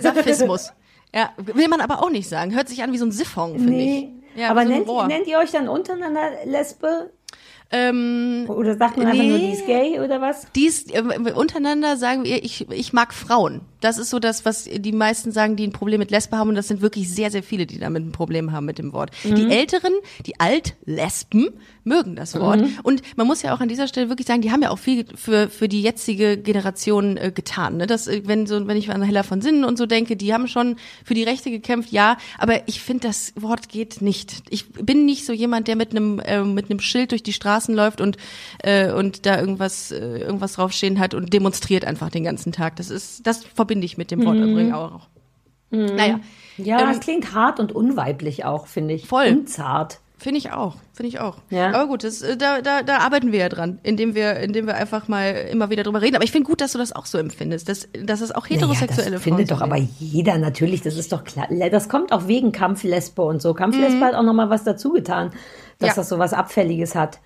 Saphismus ja will man aber auch nicht sagen. Hört sich an wie so ein Siphon finde Nee. ich. Ja, aber so nennt, nennt ihr euch dann untereinander Lesbe? Ähm, Oder sagt man einfach Nee. nur, die ist gay oder was? dies äh, untereinander sagen wir ich ich mag Frauen das ist so das was die meisten sagen die ein Problem mit Lesbe haben und das sind wirklich sehr sehr viele die damit ein Problem haben mit dem Wort Mhm. die Älteren die Altlesben mögen das Wort Mhm. und man muss ja auch an dieser Stelle wirklich sagen die haben ja auch viel für für die jetzige Generation äh, getan ne das äh, wenn so wenn ich an Hella von Sinnen und so denke die haben schon für die Rechte gekämpft ja aber ich finde das Wort geht nicht ich bin nicht so jemand der mit einem äh, mit einem Schild durch die Straßen läuft und äh, und da irgendwas äh, irgendwas draufstehen hat und demonstriert einfach den ganzen Tag das ist das verbinde ich mit dem Wort übrigens auch naja Ja, Ähm, es klingt hart und unweiblich auch, finde ich. Voll. Unzart. Finde ich auch, finde ich auch. Ja. Aber gut, das, äh, da, da, da arbeiten wir ja dran, indem wir, indem wir einfach mal immer wieder drüber reden. Aber ich finde gut, dass du das auch so empfindest, dass, dass es auch heterosexuelle naja, das Frauen findet doch aber sehen. jeder natürlich, das ist doch klar. Das kommt auch wegen Kampflesbe und so. Kampflesbe Mhm. hat auch noch mal was dazu getan, dass Ja. das so was Abfälliges hat.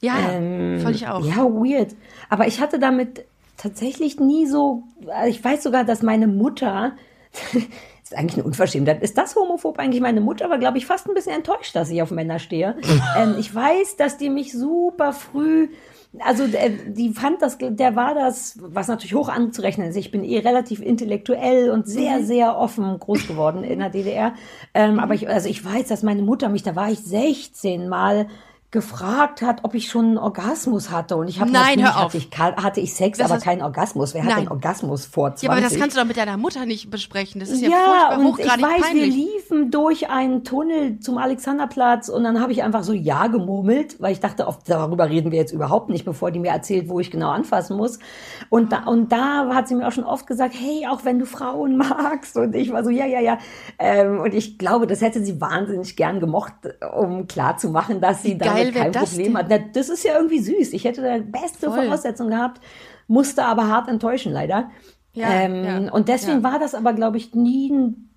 Ja, Ähm, fand ich auch. Ja, weird. Aber ich hatte damit tatsächlich nie so, ich weiß sogar, dass meine Mutter, das ist eigentlich eine Unverschämtheit, ist das homophob eigentlich? Meine Mutter war, glaube ich, fast ein bisschen enttäuscht, dass ich auf Männer stehe. ähm, ich weiß, dass die mich super früh also der, die fand das, der war das, was natürlich hoch anzurechnen ist. Ich bin eh relativ intellektuell und sehr, Mhm. sehr offen groß geworden in der DDR. Ähm, aber ich, also ich weiß, dass meine Mutter mich, da war ich 16 Mal gefragt hat, ob ich schon einen Orgasmus hatte. Und ich habe Nein, natürlich hör auf. hatte ich, hatte ich Sex, Das aber keinen Orgasmus. Wer hat Nein. einen Orgasmus vor 20? Ja, aber das kannst du doch mit deiner Mutter nicht besprechen. Das ist ja, ja, und ich weiß, wir peinlich. liefen durch einen Tunnel zum Alexanderplatz und dann habe ich einfach so Ja gemurmelt, weil ich dachte, oft, darüber reden wir jetzt überhaupt nicht, bevor die mir erzählt, wo ich genau anfassen muss. Und da, und da hat sie mir auch schon oft gesagt, hey, auch wenn du Frauen magst. Und ich war so, ja, ja, ja. Ähm, und ich glaube, das hätte sie wahnsinnig gern gemocht, um klarzumachen, dass sie geil kein das Problem denn? hat. Na, Das ist ja irgendwie süß. Ich hätte da beste Voll. Voraussetzungen gehabt, musste aber hart enttäuschen, leider. Ja, ähm, ja, und deswegen ja. war das aber, glaube ich, nie ein,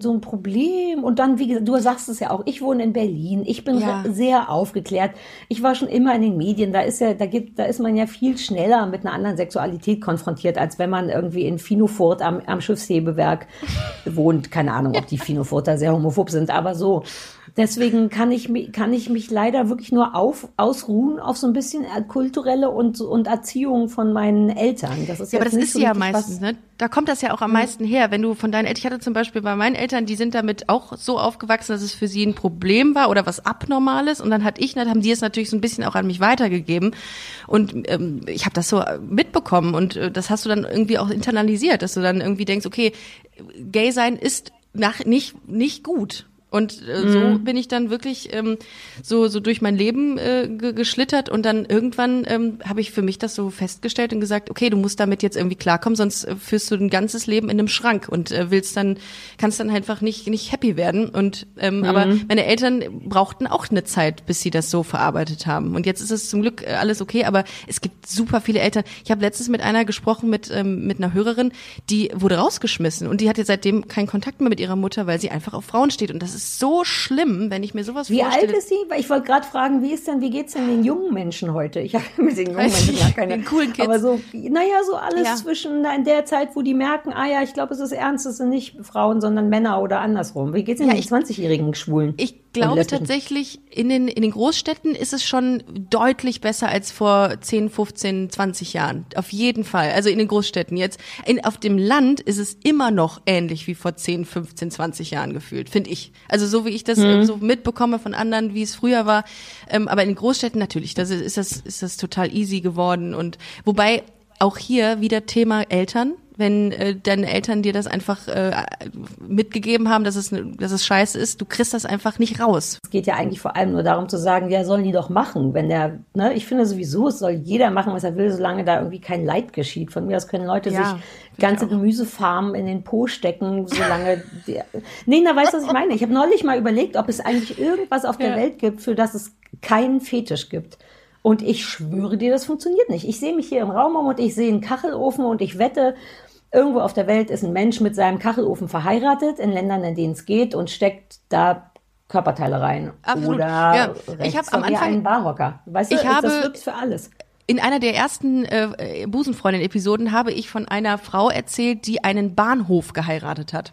so ein Problem. Und dann, wie gesagt, du sagst es ja auch, ich wohne in Berlin, ich bin Ja. sehr aufgeklärt. Ich war schon immer in den Medien, da ist ja, da gibt, da ist man ja viel schneller mit einer anderen Sexualität konfrontiert, als wenn man irgendwie in Finofurt am, am Schiffshebewerk wohnt. Keine Ahnung, ob die Finofurter sehr homophob sind, aber so. Deswegen kann ich, kann ich mich leider wirklich nur auf, ausruhen auf so ein bisschen äh, kulturelle und, und Erziehung von meinen Eltern. Das ist Ja, aber das ist so ja meistens, ne? Da kommt das ja auch am meisten her. Wenn du von deinen Eltern, ich hatte zum Beispiel bei meinen Eltern, die sind damit auch so aufgewachsen, dass es für sie ein Problem war oder was Abnormales. Und dann hatte ich, dann haben die es natürlich so ein bisschen auch an mich weitergegeben. Und ähm, ich habe das so mitbekommen und äh, das hast du dann irgendwie auch internalisiert, dass du dann irgendwie denkst, okay, gay sein ist nach, nicht, nicht gut. Und äh, so Mhm. bin ich dann wirklich ähm, so so durch mein Leben äh, ge geschlittert und dann irgendwann ähm, habe ich für mich das so festgestellt und gesagt, okay, du musst damit jetzt irgendwie klarkommen, sonst äh, führst du ein ganzes Leben in einem Schrank und äh, willst dann kannst dann einfach nicht nicht happy werden und ähm, aber Mhm. meine Eltern brauchten auch eine Zeit, bis sie das so verarbeitet haben und jetzt ist es zum Glück äh, alles okay, aber es gibt super viele Eltern. Ich habe letztens mit einer gesprochen mit ähm, mit einer Hörerin, die wurde rausgeschmissen und die hat jetzt seitdem keinen Kontakt mehr mit ihrer Mutter, weil sie einfach auf Frauen steht und das ist so schlimm, wenn ich mir sowas Wie vorstelle. alt ist sie? Weil ich wollte gerade fragen, wie ist denn, wie geht's denn den jungen Menschen heute? Ich habe mit den jungen Menschen gar keine. den coolen Kids. Aber so, naja, so alles Ja. zwischen in der Zeit, wo die merken, ah ja, ich glaube, es ist ernst, es sind nicht Frauen, sondern Männer oder andersrum. Wie geht's denn Ja, den ich- 20-jährigen Schwulen? ich glaube tatsächlich, in den, in den Großstädten ist es schon deutlich besser als vor 10, 15, 20 Jahren. Auf jeden Fall. Also in den Großstädten jetzt. In, auf dem Land ist es immer noch ähnlich wie vor 10, 15, 20 Jahren gefühlt, finde ich. Also so wie ich das mhm. so mitbekomme von anderen, wie es früher war. Ähm, aber in den Großstädten natürlich, das ist, ist das, ist das total easy geworden. Und wobei auch hier wieder Thema Eltern wenn äh, deine Eltern dir das einfach äh, mitgegeben haben, dass es, dass es scheiße ist, du kriegst das einfach nicht raus. Es geht ja eigentlich vor allem nur darum zu sagen, ja, sollen die doch machen, wenn der, ne, ich finde sowieso, es soll jeder machen, was er will, solange da irgendwie kein Leid geschieht. Von mir aus können Leute ja, sich ganze Gemüsefarmen in den Po stecken, solange die, Nee, na, weißt du, was ich meine? Ich habe neulich mal überlegt, ob es eigentlich irgendwas auf der ja. Welt gibt, für das es keinen Fetisch gibt. Und ich schwöre dir, das funktioniert nicht. Ich sehe mich hier im Raum um und ich sehe einen Kachelofen und ich wette, Irgendwo auf der Welt ist ein Mensch mit seinem Kachelofen verheiratet, in Ländern, in denen es geht, und steckt da Körperteile rein. Absolut. Oder ja. ich habe am Anfang einen Barhocker. Weißt du, ich habe, das wird für alles. In einer der ersten äh, Busenfreundin-Episoden habe ich von einer Frau erzählt, die einen Bahnhof geheiratet hat.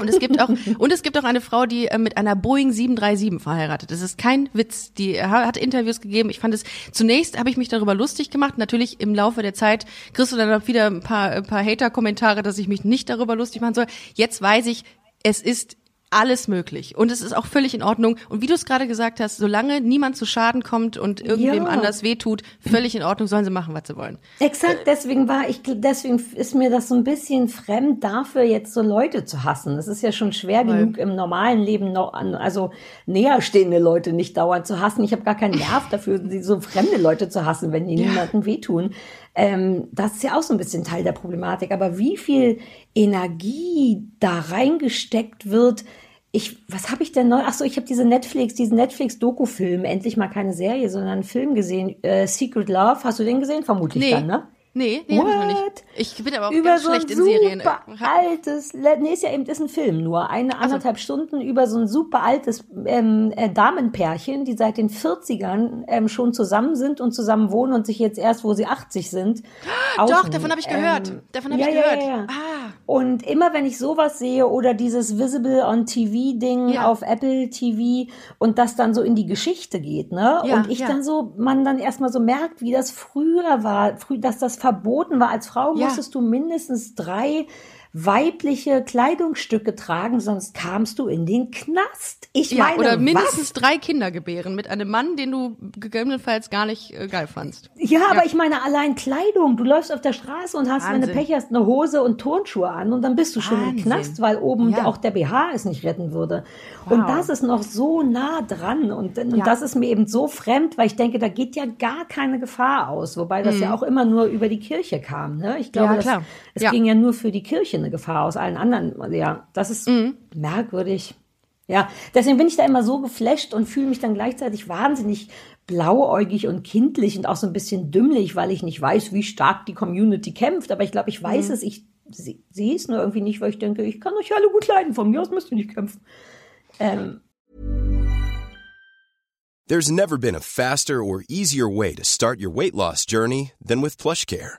Und es gibt auch und es gibt auch eine Frau, die äh, mit einer Boeing 737 verheiratet. Das ist kein Witz. Die hat Interviews gegeben. Ich fand es zunächst habe ich mich darüber lustig gemacht. Natürlich im Laufe der Zeit kriegst du dann wieder ein paar ein paar Hater-Kommentare, dass ich mich nicht darüber lustig machen soll. Jetzt weiß ich, es ist alles möglich. Und es ist auch völlig in Ordnung. Und wie du es gerade gesagt hast, solange niemand zu Schaden kommt und irgendwem ja. anders wehtut, völlig in Ordnung, sollen sie machen, was sie wollen. Exakt, deswegen war ich, deswegen ist mir das so ein bisschen fremd, dafür jetzt so Leute zu hassen. Es ist ja schon schwer Weil. genug im normalen Leben noch an, also näherstehende Leute nicht dauernd zu hassen. Ich habe gar keinen Nerv dafür, so fremde Leute zu hassen, wenn die ja. niemandem wehtun. Ähm, das ist ja auch so ein bisschen Teil der Problematik. Aber wie viel Energie da reingesteckt wird, ich, was habe ich denn neu? Ach so, ich habe diese Netflix, diesen Netflix-Doku-Film, endlich mal keine Serie, sondern einen Film gesehen. Äh, Secret Love, hast du den gesehen? Vermutlich nee. dann, ne? Nee, nee, hab ich noch nicht. Ich bin aber auch über ganz so schlecht in Serien. Super altes, nee, ist ja eben, ist ein Film, nur eine anderthalb also. Stunden über so ein super altes ähm, äh, Damenpärchen, die seit den 40ern ähm, schon zusammen sind und zusammen wohnen und sich jetzt erst, wo sie 80 sind. Doch, davon habe ich gehört. Ähm, davon habe ja, ich gehört. Ja, ja. Ah. Und immer wenn ich sowas sehe oder dieses Visible on TV Ding ja. auf Apple TV und das dann so in die Geschichte geht, ne? Ja, und ich dann so, man dann erstmal so merkt, wie das früher war, früh, dass das verboten war. Als Frau ja. musstest du mindestens drei weibliche Kleidungsstücke tragen, sonst kamst du in den Knast. Ich ja, meine, oder mindestens was? drei Kinder gebären mit einem Mann, den du gegebenenfalls gar nicht äh, geil fandst. Ja, ja, aber ich meine allein Kleidung. Du läufst auf der Straße und hast, Wahnsinn. wenn du Pech hast, eine Hose und Turnschuhe an und dann bist du schon Wahnsinn. im Knast, weil oben ja. auch der BH es nicht retten würde. Wow. Und das ist noch so nah dran und, und ja. das ist mir eben so fremd, weil ich denke, da geht ja gar keine Gefahr aus, wobei das mhm. ja auch immer nur über die Kirche kam. Ne? Ich glaube, das, es ging ja nur für die Kirche eine Gefahr aus allen anderen. Ja, das ist mhm. merkwürdig. Ja, deswegen bin ich da immer so geflasht und fühle mich dann gleichzeitig wahnsinnig blauäugig und kindlich und auch so ein bisschen dümmlich, weil ich nicht weiß, wie stark die Community kämpft. Aber ich glaube, ich weiß mhm. es, ich sehe es nur irgendwie nicht, weil ich denke, ich kann euch alle gut leiden. Von mir aus müsst ihr nicht kämpfen. Ähm. There's never been a faster or easier way to start your weight loss journey than with PlushCare.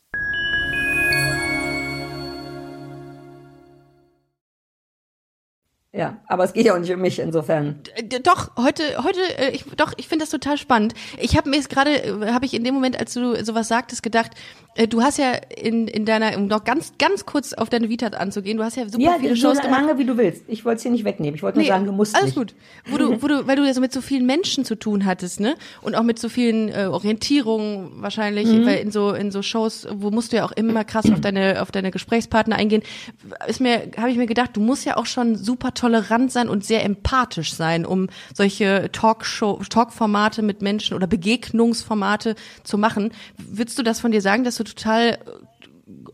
Ja, aber es geht ja auch nicht um mich insofern. Doch, heute, heute, äh, ich, doch, ich finde das total spannend. Ich habe mir jetzt gerade, äh, habe ich in dem Moment, als du sowas sagtest, gedacht, äh, du hast ja in, in deiner, um noch ganz, ganz kurz auf deine Vita anzugehen, du hast ja super ja, viele so Shows gemacht. lange wie du willst. Ich wollte es dir nicht wegnehmen. Ich wollte nur sagen, du musst alles nicht. gut. Wo du, wo du, weil du ja so mit so vielen Menschen zu tun hattest, ne? Und auch mit so vielen äh, Orientierungen wahrscheinlich, Mhm. weil in so in so Shows, wo musst du ja auch immer krass auf deine auf deine Gesprächspartner eingehen. Ist mir, habe ich mir gedacht, du musst ja auch schon super tolerant sein und sehr empathisch sein, um solche Talkshow, Talkformate mit Menschen oder Begegnungsformate zu machen. Würdest du das von dir sagen, dass du total äh,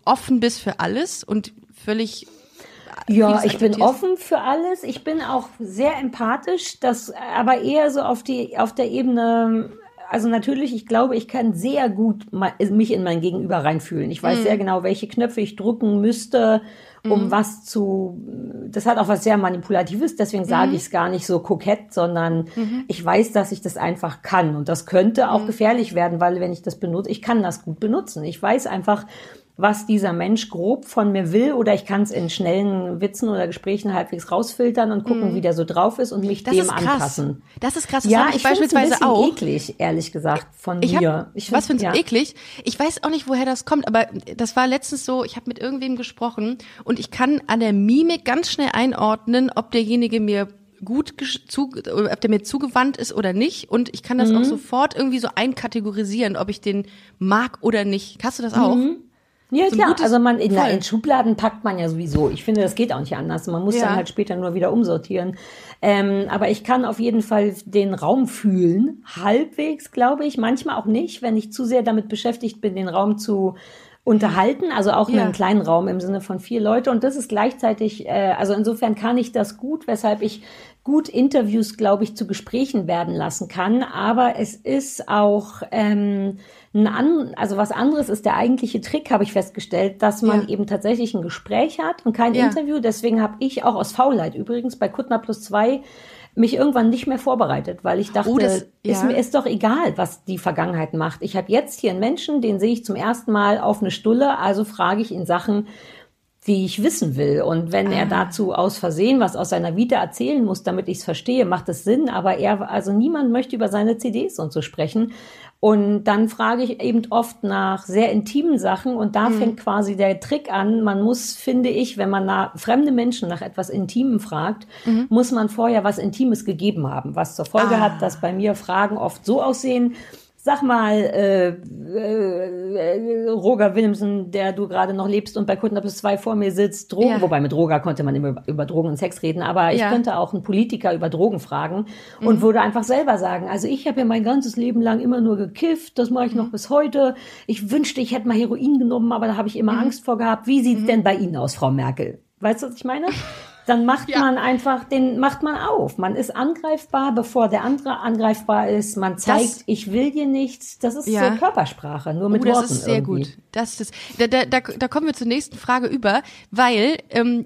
offen bist für alles und völlig Ja, vieles ich bin offen für alles. Ich bin auch sehr empathisch, das aber eher so auf die auf der Ebene. Also natürlich, ich glaube, ich kann sehr gut mich in mein Gegenüber reinfühlen. Ich Mhm. weiß sehr genau, welche Knöpfe ich drücken müsste, um was zu. Das hat auch was sehr manipulatives. Deswegen Mhm. sage ich es gar nicht so kokett, sondern ich weiß, dass ich das einfach kann und das könnte Mhm. auch gefährlich werden, weil wenn ich das benutze, ich kann das gut benutzen. Ich weiß einfach, was dieser Mensch grob von mir will oder ich kann es in schnellen Witzen oder Gesprächen halbwegs rausfiltern und gucken, wie der so drauf ist und mich Mhm. Das dem ist krass. anpassen. Das ist krass. Das Ja, ich, ich ein beispielsweise bisschen auch. eklig, ehrlich gesagt, von Ich mir. hab, Ich was find- findest du eklig? Ich weiß auch nicht, woher das kommt, aber das war letztens so, ich habe mit irgendwem gesprochen und ich kann an der Mimik ganz schnell einordnen, ob derjenige mir gut zu, ob der mir zugewandt ist oder nicht und ich kann das Mhm. auch sofort irgendwie so einkategorisieren, ob ich den mag oder nicht. Hast du das auch? Ja, So klar. also man in, in Schubladen packt man ja sowieso. Ich finde, das geht auch nicht anders. Man muss Ja. dann halt später nur wieder umsortieren. Ähm, aber ich kann auf jeden Fall den Raum fühlen, halbwegs, glaube ich. Manchmal auch nicht, wenn ich zu sehr damit beschäftigt bin, den Raum zu unterhalten, also auch Ja. einen kleinen Raum im Sinne von vier Leute. Und das ist gleichzeitig, äh, also insofern kann ich das gut, weshalb ich gut Interviews, glaube ich, zu Gesprächen werden lassen kann. Aber es ist auch ähm, ein an, also was anderes ist der eigentliche Trick, habe ich festgestellt, dass man Ja. eben tatsächlich ein Gespräch hat und kein Ja. Interview. Deswegen habe ich auch aus Faulheit übrigens bei Kuttner plus zwei mich irgendwann nicht mehr vorbereitet, weil ich dachte, Oh, das- ist ja. mir ist doch egal, was die Vergangenheit macht. Ich habe jetzt hier einen Menschen, den sehe ich zum ersten Mal auf eine Stulle, also frage ich ihn Sachen, die ich wissen will. Und wenn Ah. er dazu aus Versehen was aus seiner Vita erzählen muss, damit ich es verstehe, macht es Sinn. Aber er, also niemand möchte über seine CDs und so sprechen. Und dann frage ich eben oft nach sehr intimen Sachen und da Mhm. fängt quasi der Trick an. Man muss, finde ich, wenn man nach, fremde Menschen nach etwas Intimem fragt, Mhm. muss man vorher was Intimes gegeben haben, was zur Folge Ah. hat, dass bei mir Fragen oft so aussehen, Sag mal, äh, äh, Roger Willemsen, der du gerade noch lebst und bei Kunden bis zwei vor mir sitzt, Drogen, Ja. wobei mit Roger konnte man immer über, Drogen und Sex reden, aber ich Ja. könnte auch einen Politiker über Drogen fragen und würde einfach selber sagen, also ich habe ja mein ganzes Leben lang immer nur gekifft, das mache ich noch bis heute. Ich wünschte, ich hätte mal Heroin genommen, aber da habe ich immer Angst vor gehabt. Wie sieht's denn bei Ihnen aus, Frau Merkel? Weißt du, was ich meine? Dann macht Ja. man einfach, den macht man auf. Man ist angreifbar, bevor der andere angreifbar ist. Man zeigt, Das- ich will dir nichts. Das ist Ja. so Körpersprache, nur mit oh, das Worten ist sehr irgendwie. gut. Das ist, da, da, da, da kommen wir zur nächsten Frage über, weil ähm,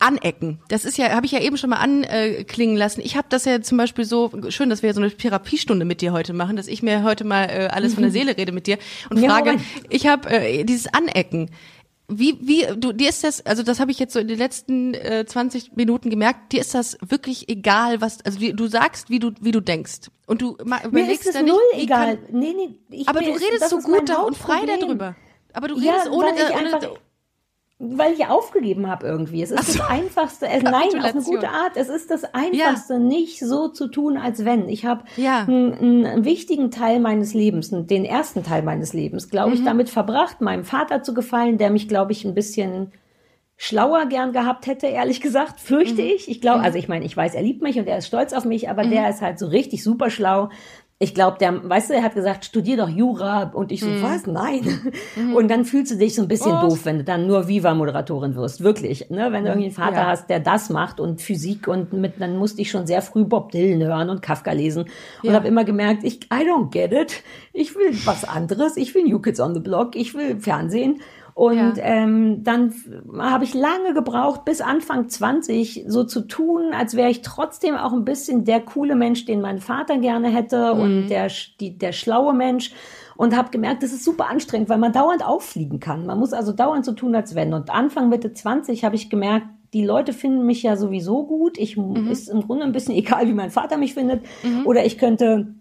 Anecken, das ist ja, habe ich ja eben schon mal anklingen lassen. Ich habe das ja zum Beispiel so, schön, dass wir so eine Therapiestunde mit dir heute machen, dass ich mir heute mal äh, alles von der Seele rede mit dir und Ja, frage, Moment. ich habe äh, dieses Anecken. Wie, wie, du, dir ist das, also das habe ich jetzt so in den letzten äh, 20 Minuten gemerkt, dir ist das wirklich egal, was, also wie, du sagst, wie du, wie du denkst. Und du ma- Mir ist überlegst es nicht, null wie egal. Kann, nee, nee, ich, aber du redest so gut da und frei darüber. Aber du Ja, redest ohne, weil ich äh, ohne einfach, weil ich aufgegeben habe irgendwie. Es ist das Einfachste, es, nein, auf eine gute Art. Es ist das Einfachste, nicht so zu tun, als wenn. Ich habe Ja. einen, einen wichtigen Teil meines Lebens, den ersten Teil meines Lebens, glaube Mhm. ich, damit verbracht, meinem Vater zu gefallen, der mich, glaube ich, ein bisschen schlauer gern gehabt hätte, ehrlich gesagt, fürchte Mhm. ich. Ich glaube, also ich meine, ich weiß, er liebt mich und er ist stolz auf mich, aber der ist halt so richtig super schlau. Ich glaube, der, weißt du, er hat gesagt, studier doch Jura und ich so, Mhm. was? Nein. Und dann fühlst du dich so ein bisschen Was? doof, wenn du dann nur Viva-Moderatorin wirst. Wirklich. Ne? Wenn du irgendwie einen Vater Ja. hast, der das macht und Physik und mit, dann musste ich schon sehr früh Bob Dylan hören und Kafka lesen und Ja. habe immer gemerkt, ich, I don't get it. Ich will was anderes. Ich will New Kids on the Block. Ich will Fernsehen. Und Ja. ähm, dann habe ich lange gebraucht, bis Anfang 20, so zu tun, als wäre ich trotzdem auch ein bisschen der coole Mensch, den mein Vater gerne hätte Mhm. und der, die, der schlaue Mensch. Und habe gemerkt, das ist super anstrengend, weil man dauernd auffliegen kann. Man muss also dauernd so tun, als wenn. Und Anfang Mitte 20 habe ich gemerkt, die Leute finden mich ja sowieso gut. Ich Mhm. ist im Grunde ein bisschen egal, wie mein Vater mich findet. Oder ich könnte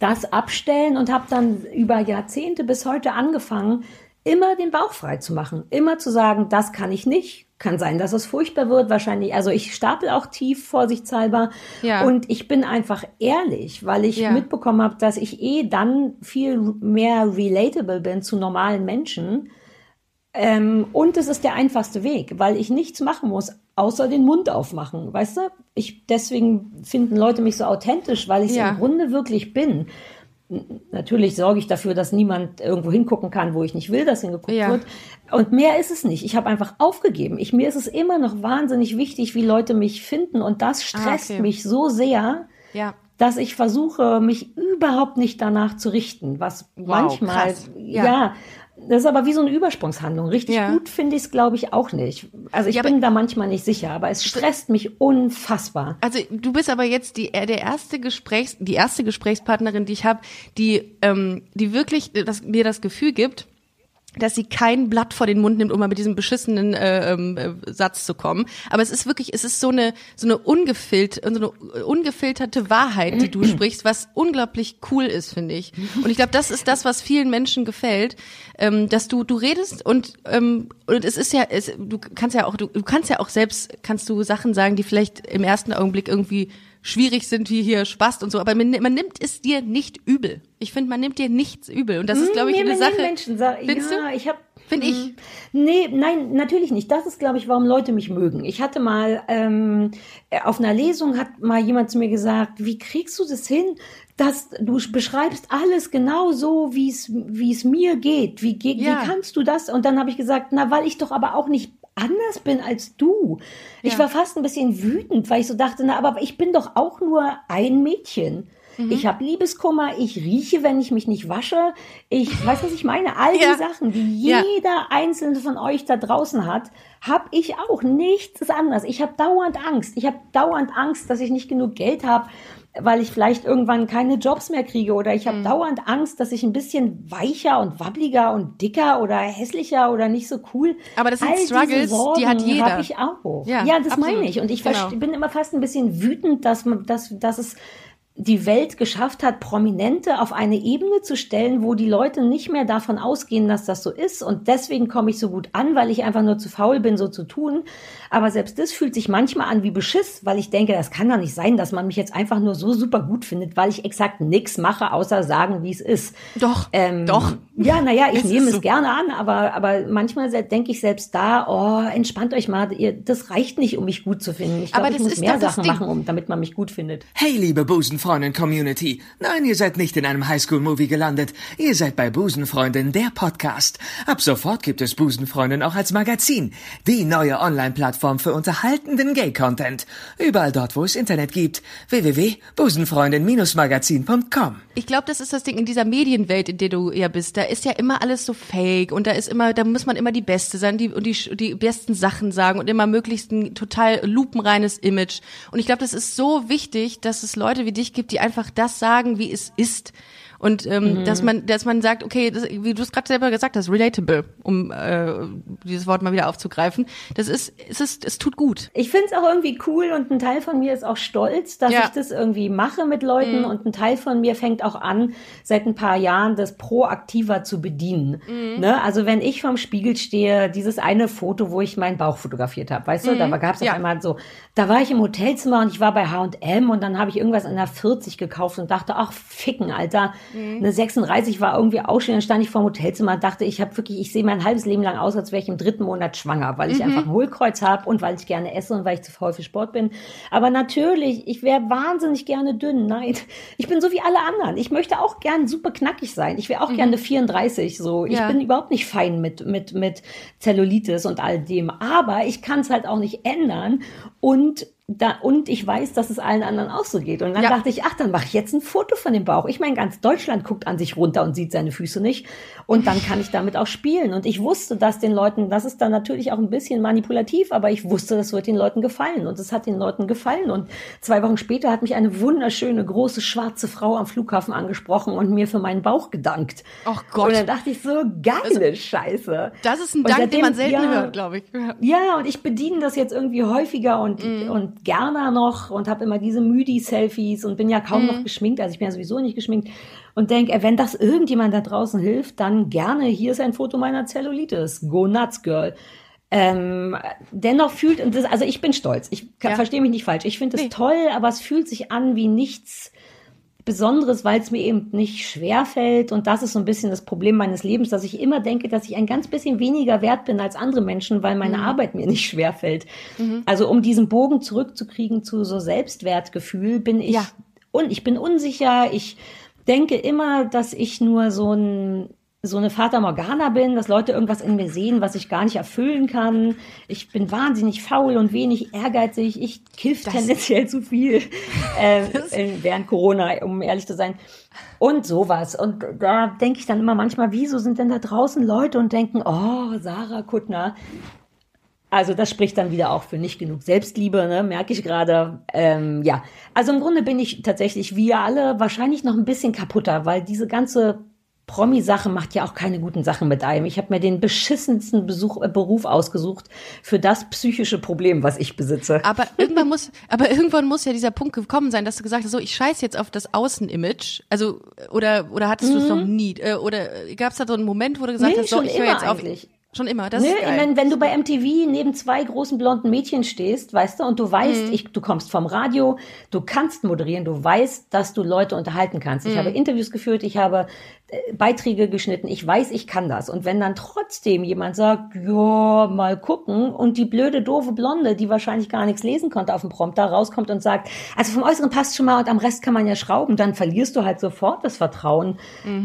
das abstellen und habe dann über Jahrzehnte bis heute angefangen, immer den Bauch frei zu machen. Immer zu sagen, das kann ich nicht. Kann sein, dass es furchtbar wird, wahrscheinlich. Also ich stapel auch tief, vorsichtshalber. Ja. Und ich bin einfach ehrlich, weil ich Ja. mitbekommen habe, dass ich eh dann viel mehr relatable bin zu normalen Menschen. Ähm, und es ist der einfachste Weg, weil ich nichts machen muss, außer den Mund aufmachen. Weißt du? Ich, deswegen finden Leute mich so authentisch, weil ich es Ja. im Grunde wirklich bin. Natürlich sorge ich dafür, dass niemand irgendwo hingucken kann, wo ich nicht will, dass hingeguckt Ja. wird. Und mehr ist es nicht. Ich habe einfach aufgegeben. Ich, mir ist es immer noch wahnsinnig wichtig, wie Leute mich finden. Und das stresst Ah, okay. mich so sehr, Ja. dass ich versuche, mich überhaupt nicht danach zu richten, was manchmal, krass. Ja. ja. Das ist aber wie so eine Übersprungshandlung. Richtig Ja. gut finde ich es, glaube ich, auch nicht. Also ich Ja, bin da manchmal nicht sicher, aber es stresst mich unfassbar. Also du bist aber jetzt die äh, der erste Gesprächs die erste Gesprächspartnerin, die ich habe, die ähm, die wirklich das, mir das Gefühl gibt, dass sie kein Blatt vor den Mund nimmt, um mal mit diesem beschissenen äh, ähm, äh, Satz zu kommen. Aber es ist wirklich, es ist so eine so eine ungefilterte, so eine ungefilterte Wahrheit, die du sprichst, was unglaublich cool ist, finde ich. Und ich glaube, das ist das, was vielen Menschen gefällt, ähm, dass du du redest und ähm, und es ist ja, es, du kannst ja auch, du, du kannst ja auch selbst kannst du Sachen sagen, die vielleicht im ersten Augenblick irgendwie schwierig sind, wie hier Spaß und so, aber man, man nimmt es dir nicht übel. Ich finde, man nimmt dir nichts übel und das ist, glaube ich, Nee, eine Sache. Menschen sagen, Findest ja, du? ich habe Finde ich. Nee, nein, natürlich nicht. Das ist, glaube ich, warum Leute mich mögen. Ich hatte mal ähm, auf einer Lesung hat mal jemand zu mir gesagt, wie kriegst du das hin, dass du beschreibst alles genau so, wie es wie es mir geht. Wie, ge Ja. wie kannst du das? Und dann habe ich gesagt, na, weil ich doch aber auch nicht anders bin als du. Ich Ja. war fast ein bisschen wütend, weil ich so dachte, na, aber ich bin doch auch nur ein Mädchen. Mhm. Ich habe Liebeskummer, ich rieche, wenn ich mich nicht wasche. Ich weiß, was ich meine. All Ja. die Sachen, die Ja. jeder einzelne von euch da draußen hat, habe ich auch. Nichts ist anders. Ich habe dauernd Angst. Ich habe dauernd Angst, dass ich nicht genug Geld habe, weil ich vielleicht irgendwann keine Jobs mehr kriege. Oder ich Mhm. habe dauernd Angst, dass ich ein bisschen weicher und wabbliger und dicker oder hässlicher oder nicht so cool. Aber das sind All Struggles, die hat Sorgen jeder. Hab ich auch. Ja, Ja, das absolut. meine ich. Und ich Genau. bin immer fast ein bisschen wütend, dass, man, dass, dass es die Welt geschafft hat, Prominente auf eine Ebene zu stellen, wo die Leute nicht mehr davon ausgehen, dass das so ist. Und deswegen komme ich so gut an, weil ich einfach nur zu faul bin, so zu tun. Aber selbst das fühlt sich manchmal an wie Beschiss, weil ich denke, das kann doch nicht sein, dass man mich jetzt einfach nur so super gut findet, weil ich exakt nichts mache, außer sagen, wie es ist. Doch, Ähm, doch. Ja, naja, ich Es nehme es so. gerne an, aber, aber manchmal denke ich selbst da, oh, entspannt euch mal, ihr, das reicht nicht, um mich gut zu finden. Ich Aber glaube, ich das muss mehr das Sachen machen, um, damit man mich gut findet. Hey, liebe Busenfreundin-Community. Nein, ihr seid nicht in einem Highschool-Movie gelandet. Ihr seid bei Busenfreundin, der Podcast. Ab sofort gibt es Busenfreundin auch als Magazin. Die neue Online-Plattform für unterhaltenden Gay-Content. Überall dort, wo es Internet gibt. www.busenfreundin-magazin.com Ich glaube, das ist das Ding in dieser Medienwelt, in der du ja bist. Da ist ja immer alles so fake und da ist immer, da muss man immer die Beste sein die, und die, die besten Sachen sagen und immer möglichst ein total lupenreines Image. Und ich glaube, das ist so wichtig, dass es Leute wie dich gibt, die einfach das sagen, wie es ist. Und ähm, dass man, dass man sagt, okay, das, wie du es gerade selber gesagt hast, relatable, um äh, dieses Wort mal wieder aufzugreifen. Das ist, es ist, es tut gut. Ich finde es auch irgendwie cool und ein Teil von mir ist auch stolz, dass Ja. ich das irgendwie mache mit Leuten und ein Teil von mir fängt auch an, seit ein paar Jahren das proaktiver zu bedienen. Ne? Also wenn ich vorm Spiegel stehe, dieses eine Foto, wo ich meinen Bauch fotografiert habe, weißt du, da gab es Ja. auf einmal so, da war ich im Hotelzimmer und ich war bei H&M und dann habe ich irgendwas in der 40 gekauft und dachte, ach ficken, Alter, eine 36 war irgendwie auch schon, dann stand ich vorm Hotelzimmer und dachte, ich habe wirklich, ich sehe mein halbes Leben lang aus, als wäre ich im dritten Monat schwanger, weil ich einfach ein Hohlkreuz habe und weil ich gerne esse und weil ich zu faul für Sport bin. Aber natürlich, ich wäre wahnsinnig gerne dünn. Nein, ich bin so wie alle anderen. Ich möchte auch gern super knackig sein. Ich wäre auch gerne 34 so. Ich Ja. bin überhaupt nicht fein mit, mit, mit Zellulitis und all dem. Aber ich kann es halt auch nicht ändern. Und da, und ich weiß, dass es allen anderen auch so geht. Und dann Ja. dachte ich, ach, dann mache ich jetzt ein Foto von dem Bauch. Ich meine, ganz Deutschland guckt an sich runter und sieht seine Füße nicht. Und dann kann ich damit auch spielen. Und ich wusste, dass den Leuten, das ist dann natürlich auch ein bisschen manipulativ, aber ich wusste, das wird den Leuten gefallen. Und es hat den Leuten gefallen. Und zwei Wochen später hat mich eine wunderschöne, große, schwarze Frau am Flughafen angesprochen und mir für meinen Bauch gedankt. Ach Gott. Und dann dachte ich so, geile Scheiße. Das ist ein Dank, den seitdem- man selten ja, hört, glaube ich. Ja. ja, und ich bediene das jetzt irgendwie häufiger und, Mhm. und gerne noch und habe immer diese Müdi-Selfies und bin ja kaum Mhm. noch geschminkt, also ich bin ja sowieso nicht geschminkt und denke, wenn das irgendjemand da draußen hilft, dann gerne, hier ist ein Foto meiner Zellulitis, go nuts, girl. Ähm, dennoch fühlt, also ich bin stolz, ich Ja. verstehe mich nicht falsch, ich finde es Nee. toll, aber es fühlt sich an wie nichts Besonderes, weil es mir eben nicht schwer fällt. Und das ist so ein bisschen das Problem meines Lebens, dass ich immer denke, dass ich ein ganz bisschen weniger wert bin als andere Menschen, weil Mhm. meine Arbeit mir nicht schwer fällt. Also um diesen Bogen zurückzukriegen zu so Selbstwertgefühl, bin ich Ja. und ich bin unsicher. Ich denke immer, dass ich nur so ein so eine Fata Morgana bin, dass Leute irgendwas in mir sehen, was ich gar nicht erfüllen kann. Ich bin wahnsinnig faul und wenig ehrgeizig. Ich kiff Das- tendenziell zu viel äh, äh, während Corona, um ehrlich zu sein. Und sowas. Und da denke ich dann immer manchmal, wieso sind denn da draußen Leute und denken, oh, Sarah Kuttner. Also das spricht dann wieder auch für nicht genug Selbstliebe, ne? merke ich gerade. Ähm, ja, also im Grunde bin ich tatsächlich, wie ihr alle, wahrscheinlich noch ein bisschen kaputter, weil diese ganze Promi-Sache macht ja auch keine guten Sachen mit einem. Ich habe mir den beschissensten Besuch, äh, Beruf ausgesucht für das psychische Problem, was ich besitze. Aber irgendwann muss, aber irgendwann muss ja dieser Punkt gekommen sein, dass du gesagt hast, so ich scheiß jetzt auf das Außenimage. Also oder oder hattest du es noch nie? Äh, Oder gab es da so einen Moment, wo du gesagt Mhm. Nee, hast, so schon ich höre immer jetzt auf. eigentlich. Schon immer. Das Nee, ist ich geil. mein, wenn du bei MTV neben zwei großen blonden Mädchen stehst, weißt du, und du Mhm. weißt, ich, du kommst vom Radio, du kannst moderieren, du weißt, dass du Leute unterhalten kannst. Mhm. Ich habe Interviews geführt, ich habe Beiträge geschnitten, ich weiß, ich kann das. Und wenn dann trotzdem jemand sagt, ja, mal gucken, und die blöde, doofe Blonde, die wahrscheinlich gar nichts lesen konnte auf dem Prompter, rauskommt und sagt, also vom Äußeren passt schon mal und am Rest kann man ja schrauben, dann verlierst du halt sofort das Vertrauen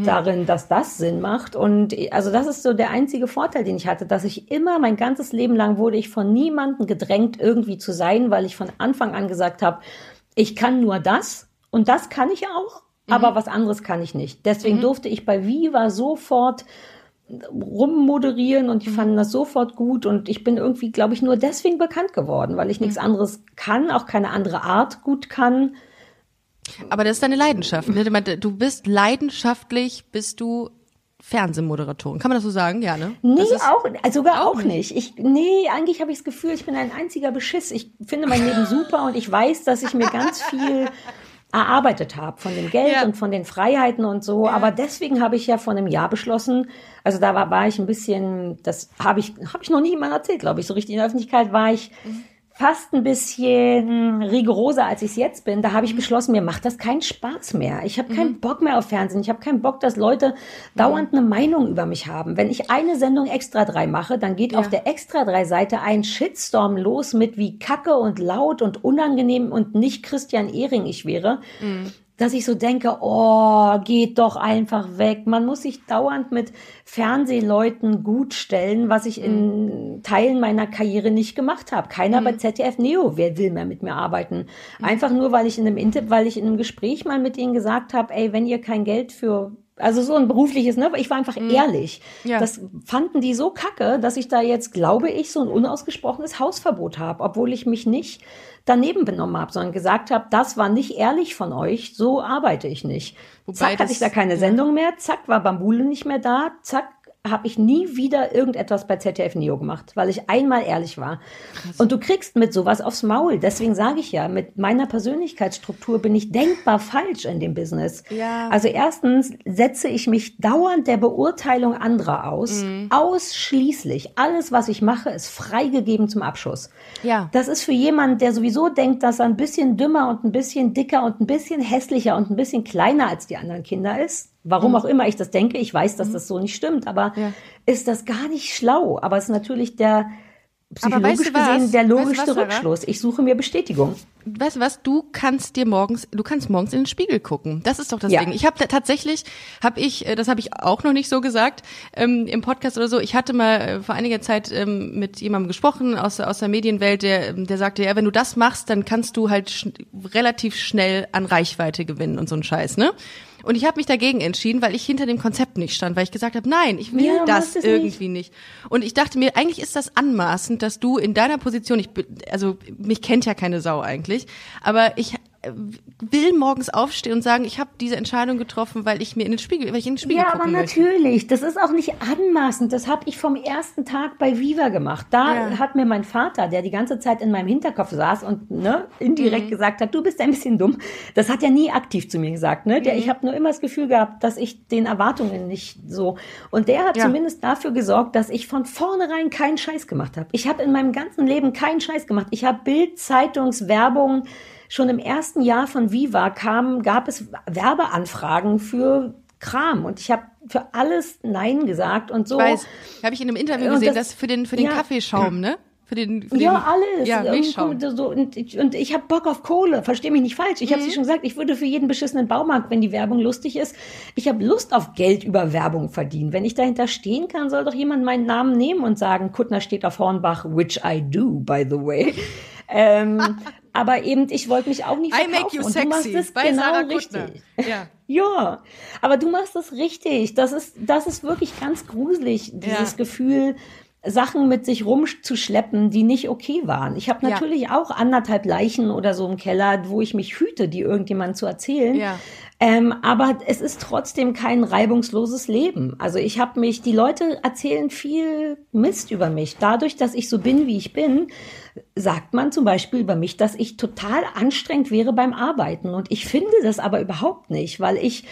darin, dass das Sinn macht. Und äh, also das ist so der einzige Vorteil, den ich hatte, dass ich immer mein ganzes Leben lang wurde ich von niemandem gedrängt, irgendwie zu sein, weil ich von Anfang an gesagt habe, ich kann nur das und das kann ich auch, aber was anderes kann ich nicht. Deswegen durfte ich bei Viva sofort rummoderieren und die fanden das sofort gut und ich bin irgendwie, glaube ich, nur deswegen bekannt geworden, weil ich nichts anderes kann, auch keine andere Art gut kann. Aber das ist deine Leidenschaft. Ne? Du bist leidenschaftlich, bist du Fernsehmoderatorin. Kann man das so sagen? Ja, ne? Nee, auch, also sogar auch nicht. Ich, nee, eigentlich habe ich das Gefühl, ich bin ein einziger Beschiss. Ich finde mein Leben super und ich weiß, dass ich mir ganz viel erarbeitet habe von dem Geld Ja. und von den Freiheiten und so. Aber deswegen habe ich ja vor einem Jahr beschlossen, also da war, war ich ein bisschen, das habe ich, habe ich noch nie jemand erzählt, glaube ich, so richtig in der Öffentlichkeit war ich fast ein bisschen rigoroser, als ich es jetzt bin. Da habe ich beschlossen, mir macht das keinen Spaß mehr. Ich habe keinen Bock mehr auf Fernsehen. Ich habe keinen Bock, dass Leute dauernd eine Meinung über mich haben. Wenn ich eine Sendung Extra 3 mache, dann geht auf der Extra 3 Seite ein Shitstorm los mit wie kacke und laut und unangenehm und nicht Christian Ehring ich wäre. Dass ich so denke, oh, geht doch einfach weg. Man muss sich dauernd mit Fernsehleuten gut stellen, was ich in Teilen meiner Karriere nicht gemacht habe. Keiner bei ZDF Neo, wer will mehr mit mir arbeiten? Einfach nur, weil ich in einem Inter weil ich in einem Gespräch mal mit ihnen gesagt habe, ey, wenn ihr kein Geld für also so ein berufliches, ne? Ich war einfach ehrlich. Ja. Das fanden die so kacke, dass ich da jetzt, glaube ich, so ein unausgesprochenes Hausverbot habe, obwohl ich mich nicht daneben benommen habe, sondern gesagt habe, das war nicht ehrlich von euch, so arbeite ich nicht. Wobei zack, hatte ich da keine Sendung mehr, zack, war Bambule nicht mehr da, zack, habe ich nie wieder irgendetwas bei ZDF Neo gemacht, weil ich einmal ehrlich war. Und du kriegst mit sowas aufs Maul. Deswegen sage ich ja, mit meiner Persönlichkeitsstruktur bin ich denkbar falsch in dem Business. Ja. Also erstens setze ich mich dauernd der Beurteilung anderer aus. Mhm. Ausschließlich. Alles, was ich mache, ist freigegeben zum Abschuss. Ja. Das ist für jemanden, der sowieso denkt, dass er ein bisschen dümmer und ein bisschen dicker und ein bisschen hässlicher und ein bisschen kleiner als die anderen Kinder ist. Warum auch immer ich das denke, ich weiß, dass das so nicht stimmt, aber Mhm. Ja. ist das gar nicht schlau. Aber es ist natürlich der Aber weißt psychologisch du gesehen der Weißt du logischste was, Sarah? Rückschluss. Ich suche mir Bestätigung. weißt du was, du kannst dir morgens, du kannst morgens in den Spiegel gucken. Das ist doch das Ja. Ding. Ich habe tatsächlich, habe ich, äh, das habe ich auch noch nicht so gesagt ähm, im Podcast oder so. Ich hatte mal äh, vor einiger Zeit ähm, mit jemandem gesprochen aus, der- aus der Medienwelt, der, ähm, der sagte, ja, wenn du das machst, dann kannst du halt schn relativ schnell an Reichweite gewinnen und so ein Scheiß, ne? Und ich habe mich dagegen entschieden, weil ich hinter dem Konzept nicht stand, weil ich gesagt habe, nein, ich will Ja, das irgendwie nicht. Und ich dachte mir, eigentlich ist das anmaßend, dass du in deiner Position, ich bin, also mich kennt ja keine Sau eigentlich, aber ich will morgens aufstehen und sagen, ich habe diese Entscheidung getroffen, weil ich mir in den Spiegel, weil ich in den Spiegel Ja, aber gucken möchte. natürlich. Das ist auch nicht anmaßend. Das habe ich vom ersten Tag bei Viva gemacht. Da Ja. hat mir mein Vater, der die ganze Zeit in meinem Hinterkopf saß und ne, Mhm. indirekt gesagt hat, du bist ein bisschen dumm. Das hat er nie aktiv zu mir gesagt. Ne? Mhm. Der, ich habe nur immer das Gefühl gehabt, dass ich den Erwartungen nicht so. Und der hat Ja. zumindest dafür gesorgt, dass ich von vornherein keinen Scheiß gemacht habe. Ich habe in meinem ganzen Leben keinen Scheiß gemacht. Ich habe Bild, Zeitungswerbung. Schon im ersten Jahr von Viva kam, gab es Werbeanfragen für Kram und ich habe für alles Nein gesagt und so. Ich weiß, habe ich in einem Interview gesehen, das- dass für den für den ja. Kaffeeschaum, ne? Für den, für Ja, den, alles. Ja, Milchschaum. So, und ich, und ich habe Bock auf Kohle, versteh mich nicht falsch. Ich habe Mhm. dir schon gesagt, ich würde für jeden beschissenen Baumarkt, wenn die Werbung lustig ist, ich habe Lust auf Geld über Werbung verdienen. Wenn ich dahinter stehen kann, soll doch jemand meinen Namen nehmen und sagen, Kuttner steht auf Hornbach, which I do, by the way. Ähm, aber eben, ich wollte mich auch nicht I verkaufen. make you und du machst sexy es bei genau Sarah richtig. Ja. Ja, aber du machst das richtig. Das ist, das ist wirklich ganz gruselig, dieses Ja. Gefühl, Sachen mit sich rumzuschleppen, die nicht okay waren. Ich habe Ja. natürlich auch anderthalb Leichen oder so im Keller, wo ich mich hüte, die irgendjemand zu erzählen. Ja. Ähm, aber es ist trotzdem kein reibungsloses Leben. Also ich habe mich, die Leute erzählen viel Mist über mich. Dadurch, dass ich so bin, wie ich bin, sagt man zum Beispiel über mich, dass ich total anstrengend wäre beim Arbeiten. Und ich finde das aber überhaupt nicht, weil ich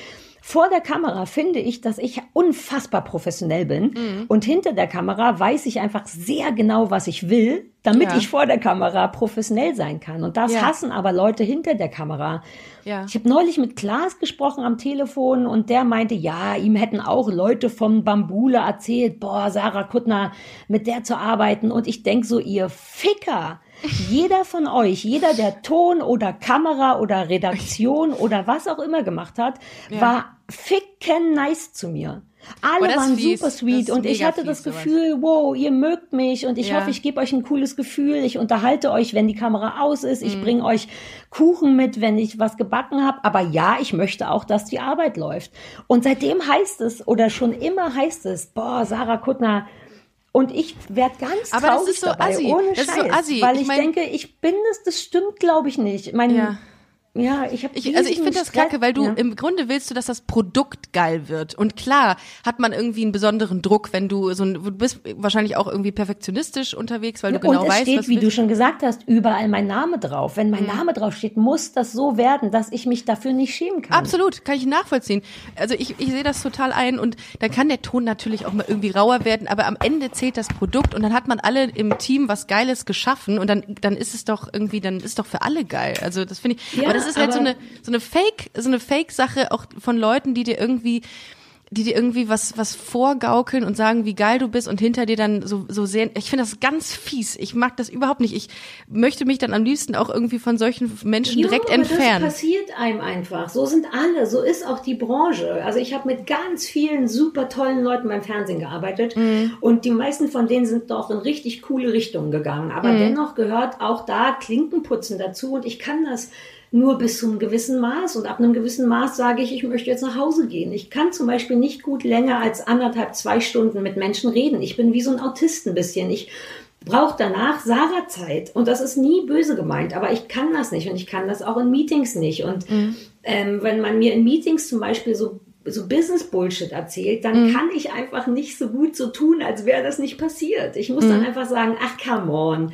vor der Kamera finde ich, dass ich unfassbar professionell bin. Mhm. Und hinter der Kamera weiß ich einfach sehr genau, was ich will, damit Ja. ich vor der Kamera professionell sein kann. Und das Ja. hassen aber Leute hinter der Kamera. Ja. Ich habe neulich mit Klaas gesprochen am Telefon und der meinte, ja, ihm hätten auch Leute vom Bambule erzählt, boah, Sarah Kuttner, mit der zu arbeiten. Und ich denk so, ihr Ficker. Jeder von euch, jeder, der Ton oder Kamera oder Redaktion oder was auch immer gemacht hat, Ja. war ficken nice zu mir. Alle das ist waren fies. super sweet Das und ich hatte das fies, sowas. Gefühl, wow, ihr mögt mich und ich Ja. hoffe, ich gebe euch ein cooles Gefühl. Ich unterhalte euch, wenn die Kamera aus ist. Mhm. Ich bringe euch Kuchen mit, wenn ich was gebacken habe. Aber ja, ich möchte auch, dass die Arbeit läuft. Und seitdem heißt es, oder schon immer heißt es, boah, Sarah Kuttner, und ich werde ganz Aber das traurig ist so dabei, assi. ohne Das ist Scheiß, so assi. weil Ich ich, mein- denke, ich bin es, das stimmt, glaube ich nicht. Mein, Ja. Ja. ich habe Ich, also ich finde das kacke, weil du ja. im Grunde willst du, dass das Produkt geil wird. Und klar hat man irgendwie einen besonderen Druck, wenn du so ein, du bist wahrscheinlich auch irgendwie perfektionistisch unterwegs, weil du genau und es weißt, steht, was wie du schon gesagt hast, überall mein Name drauf. Wenn Mhm. mein Name drauf steht, muss das so werden, dass ich mich dafür nicht schämen kann. Absolut, kann ich nachvollziehen. Also ich, ich sehe das total ein und dann kann der Ton natürlich auch mal irgendwie rauer werden, aber am Ende zählt das Produkt und dann hat man alle im Team was Geiles geschaffen und dann, dann ist es doch irgendwie, dann ist doch für alle geil. Also das finde ich, Ja, das ist halt so eine, so eine Fake, so eine Fake-Sache auch von Leuten, die dir irgendwie die dir irgendwie was was vorgaukeln und sagen, wie geil du bist und hinter dir dann so so sehen. Ich finde das ganz fies. Ich mag das überhaupt nicht. Ich möchte mich dann am liebsten auch irgendwie von solchen Menschen direkt aber entfernen. Das passiert einem einfach. So sind alle. So ist auch die Branche. Also ich habe mit ganz vielen super tollen Leuten beim Fernsehen gearbeitet Mhm. und die meisten von denen sind doch in richtig coole Richtungen gegangen. Mhm. Aber dennoch gehört auch da Klinkenputzen dazu und ich kann das nur bis zu einem gewissen Maß und ab einem gewissen Maß sage ich, ich möchte jetzt nach Hause gehen. Ich kann zum Beispiel nicht gut länger als anderthalb, zwei Stunden mit Menschen reden. Ich bin wie so ein Autist ein bisschen. Ich braucht danach Sarah Zeit. Und das ist nie böse gemeint, aber ich kann das nicht und ich kann das auch in Meetings nicht. Und ähm, wenn man mir in Meetings zum Beispiel so so Business-Bullshit erzählt, dann kann ich einfach nicht so gut so tun, als wäre das nicht passiert. Ich muss dann einfach sagen, ach, come on.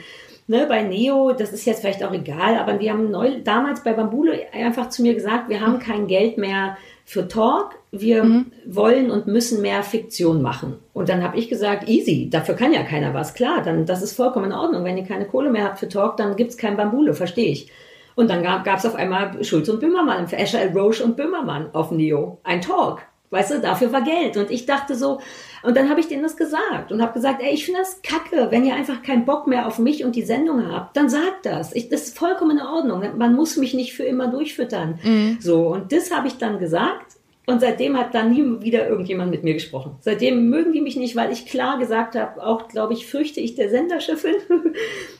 Ne, bei Neo, das ist jetzt vielleicht auch egal, aber wir haben neu, damals bei Bambule einfach zu mir gesagt, wir haben kein Geld mehr für Talk, wir wollen und müssen mehr Fiktion machen. Und dann habe ich gesagt, easy, dafür kann ja keiner was. Klar, dann das ist vollkommen in Ordnung. Wenn ihr keine Kohle mehr habt für Talk, dann gibt's kein Bambule, verstehe ich. Und dann gab es auf einmal Schulz und Böhmermann, für Escher Roche und Böhmermann auf Neo. Ein Talk. Weißt du, dafür war Geld. Und ich dachte so, und dann habe ich denen das gesagt und habe gesagt, ey, ich finde das kacke, wenn ihr einfach keinen Bock mehr auf mich und die Sendung habt, dann sagt das. Ich, das ist vollkommen in Ordnung. Man muss mich nicht für immer durchfüttern. Mhm. So, und das habe ich dann gesagt. Und seitdem hat dann nie wieder irgendjemand mit mir gesprochen. Seitdem mögen die mich nicht, weil ich klar gesagt habe, auch glaube ich, fürchte ich der Senderchefin. und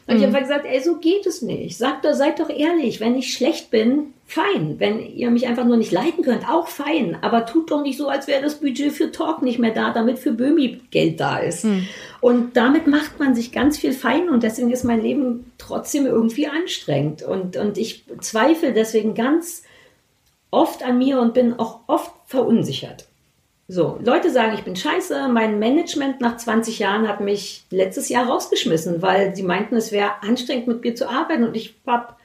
mhm. ich habe gesagt, ey, so geht es nicht. Sagt doch, seid doch ehrlich, wenn ich schlecht bin, fein. Wenn ihr mich einfach nur nicht leiten könnt, auch fein. Aber tut doch nicht so, als wäre das Budget für Talk nicht mehr da, damit für Böhmi Geld da ist. Mhm. Und damit macht man sich ganz viel fein und deswegen ist mein Leben trotzdem irgendwie anstrengend. Und, und ich zweifle deswegen ganz oft an mir und bin auch oft verunsichert. So, Leute sagen, ich bin scheiße. Mein Management nach 20 Jahren hat mich letztes Jahr rausgeschmissen, weil sie meinten, es wäre anstrengend mit mir zu arbeiten und ich habe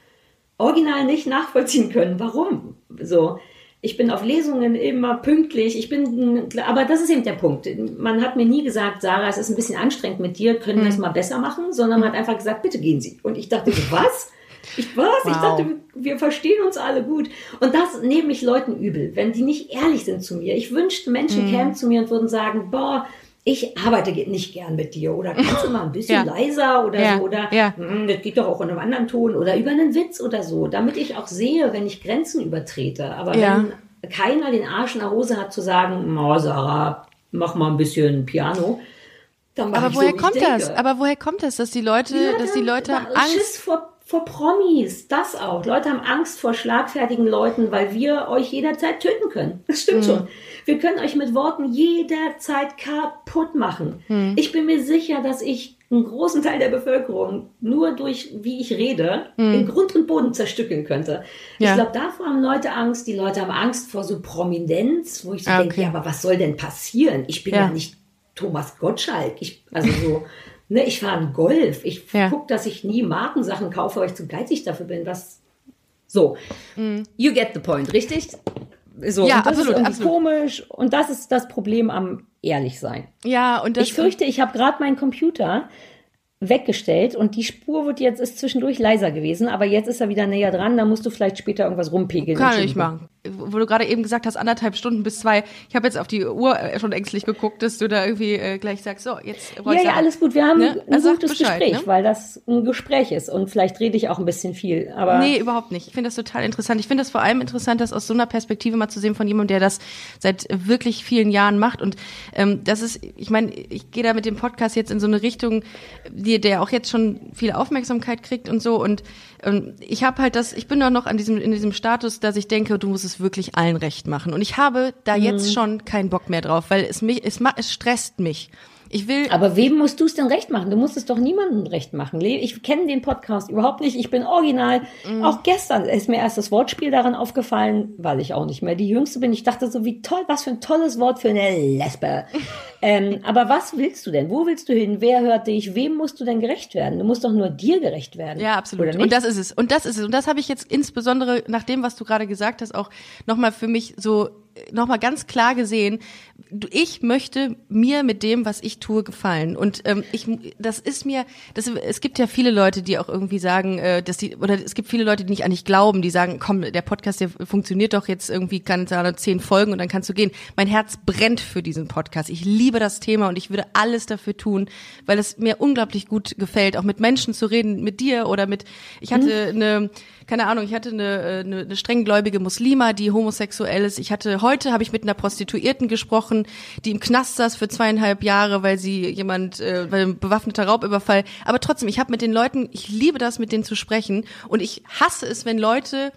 original nicht nachvollziehen können. Warum? So, ich bin auf Lesungen immer pünktlich. Ich bin, aber das ist eben der Punkt. Man hat mir nie gesagt, Sarah, es ist ein bisschen anstrengend mit dir, können wir es hm. mal besser machen, sondern man hat einfach gesagt, bitte gehen Sie. Und ich dachte, was? Ich was? Wow. Ich dachte, wir verstehen uns alle gut. Und das nehme ich Leuten übel, wenn die nicht ehrlich sind zu mir. Ich wünschte, Menschen mm. kämen zu mir und würden sagen, boah, ich arbeite nicht gern mit dir oder kannst du mal ein bisschen ja. leiser oder ja. so oder ja. Hm, das geht doch auch in einem anderen Ton oder über einen Witz oder so, damit ich auch sehe, wenn ich Grenzen übertrete. Aber wenn keiner den Arsch in der Hose hat zu sagen, oh, Sarah, mach mal ein bisschen Piano, aber woher so, kommt das? Aber woher kommt das, dass die Leute, dass die Leute haben Angst Schiss vor vor Promis, das auch. Leute haben Angst vor schlagfertigen Leuten, weil wir euch jederzeit töten können. Das stimmt mhm. schon. Wir können euch mit Worten jederzeit kaputt machen. Mhm. Ich bin mir sicher, dass ich einen großen Teil der Bevölkerung nur durch, wie ich rede, mhm. in Grund und Boden zerstückeln könnte. Ja. Ich glaube, davor haben Leute Angst. Die Leute haben Angst vor so Prominenz, wo ich so ah, okay. denke, ja, aber was soll denn passieren? Ich bin ja, ja nicht Thomas Gottschalk. Ich, also so. Ne, ich fahre einen Golf. Ich ja. gucke, dass ich nie Markensachen kaufe, weil ich zu geizig dafür bin. Was so. Mm. You get the point, richtig? So, ja, absolut, ist absolut. komisch. Und das ist das Problem am Ehrlichsein. Ja, und das Ich fürchte, ich habe gerade meinen Computer weggestellt und die Spur wird jetzt ist zwischendurch leiser gewesen, aber jetzt ist er wieder näher dran, da musst du vielleicht später irgendwas rumpegeln. Kann ich machen. Wo du gerade eben gesagt hast, anderthalb Stunden bis zwei. Ich habe jetzt auf die Uhr äh, schon ängstlich geguckt, dass du da irgendwie äh, gleich sagst, so, jetzt Ja, ja, alles gut. Wir haben ne? ein also gutes Bescheid, Gespräch, ne? weil das ein Gespräch ist und vielleicht rede ich auch ein bisschen viel, aber Nee, überhaupt nicht. Ich finde das total interessant. Ich finde das vor allem interessant, das aus so einer Perspektive mal zu sehen von jemandem, der das seit wirklich vielen Jahren macht und ähm, das ist ich meine, ich gehe da mit dem Podcast jetzt in so eine Richtung, die der auch jetzt schon viel Aufmerksamkeit kriegt und so. Und ähm, ich habe halt das, ich bin doch noch an diesem, in diesem Status, dass ich denke, du musst es wirklich allen recht machen. Und ich habe da mhm. jetzt schon keinen Bock mehr drauf, weil es mich, es, es stresst mich. Ich will. Aber wem musst du es denn recht machen? Du musst es doch niemandem recht machen. Ich kenne den Podcast überhaupt nicht. Ich bin original. Mm. Auch gestern ist mir erst das Wortspiel daran aufgefallen, weil ich auch nicht mehr die Jüngste bin. Ich dachte so, wie toll, was für ein tolles Wort für eine Lesbe. ähm, aber was willst du denn? Wo willst du hin? Wer hört dich? Wem musst du denn gerecht werden? Du musst doch nur dir gerecht werden. Ja, absolut. Und das ist es. Und das ist es. Und das habe ich jetzt insbesondere nach dem, was du gerade gesagt hast, auch nochmal für mich so nochmal ganz klar gesehen, ich möchte mir mit dem, was ich tue, gefallen. Und ähm, ich, das ist mir, das, es gibt ja viele Leute, die auch irgendwie sagen, äh, dass die, oder es gibt viele Leute, die nicht an dich glauben, die sagen, komm, der Podcast, der funktioniert doch jetzt irgendwie, kann da zehn Folgen und dann kannst du gehen. Mein Herz brennt für diesen Podcast. Ich liebe das Thema und ich würde alles dafür tun, weil es mir unglaublich gut gefällt, auch mit Menschen zu reden, mit dir oder mit, ich hatte mhm. eine, keine Ahnung, ich hatte eine, äh, eine, eine strenggläubige Muslima, die homosexuell ist. Ich hatte heute habe ich mit einer Prostituierten gesprochen, die im Knast saß für zweieinhalb Jahre, weil sie jemand, äh, weil ein bewaffneter Raubüberfall. Aber trotzdem, ich habe mit den Leuten, ich liebe das, mit denen zu sprechen und ich hasse es, wenn Leute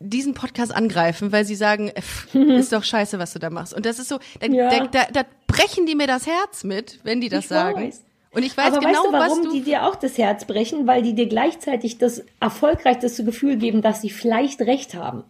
diesen Podcast angreifen, weil sie sagen, äh, ist doch scheiße, was du da machst. Und das ist so, da, ja. da, da, da brechen die mir das Herz mit, wenn die das ich sagen. Weiß. Und ich weiß Aber genau, weißt du, warum du die dir auch das Herz brechen, weil die dir gleichzeitig das erfolgreichste Gefühl geben, dass sie vielleicht recht haben.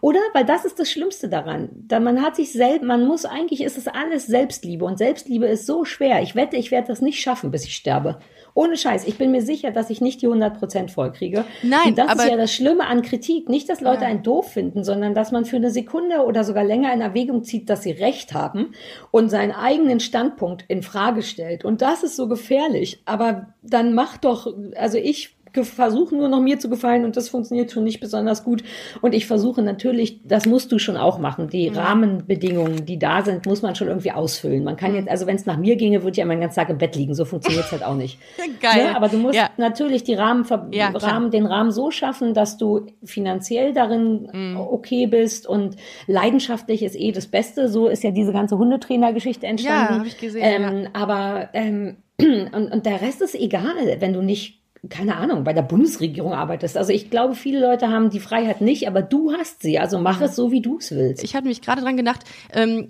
Oder? Weil das ist das Schlimmste daran. Da man hat sich selbst, man muss eigentlich, ist es alles Selbstliebe und Selbstliebe ist so schwer. Ich wette, ich werde das nicht schaffen, bis ich sterbe. Ohne Scheiß. Ich bin mir sicher, dass ich nicht die 100 Prozent voll kriege. Nein, und das aber, ist ja das Schlimme an Kritik. Nicht, dass Leute ja. einen doof finden, sondern dass man für eine Sekunde oder sogar länger in Erwägung zieht, dass sie recht haben und seinen eigenen Standpunkt in Frage stellt. Und das ist so gefährlich. Aber dann mach doch, also ich versuche nur noch mir zu gefallen und das funktioniert schon nicht besonders gut. Und ich versuche natürlich, das musst du schon auch machen. Die mhm. Rahmenbedingungen, die da sind, muss man schon irgendwie ausfüllen. Man kann jetzt, also wenn es nach mir ginge, würde ich ja meinen ganzen Tag im Bett liegen. So funktioniert es halt auch nicht. Geil. Ne? Aber du musst ja. natürlich die Rahmen, ja, Rahmen, den Rahmen so schaffen, dass du finanziell darin mhm. okay bist und leidenschaftlich ist eh das Beste. So ist ja diese ganze Hundetrainer-Geschichte entstanden. Ja, habe ich gesehen. Ähm, ja. Aber ähm, und, und der Rest ist egal, wenn du nicht keine Ahnung, bei der Bundesregierung arbeitest. Also ich glaube, viele Leute haben die Freiheit nicht, aber du hast sie. Also mach es so, wie du es willst. Ich hatte mich gerade dran gedacht, ähm,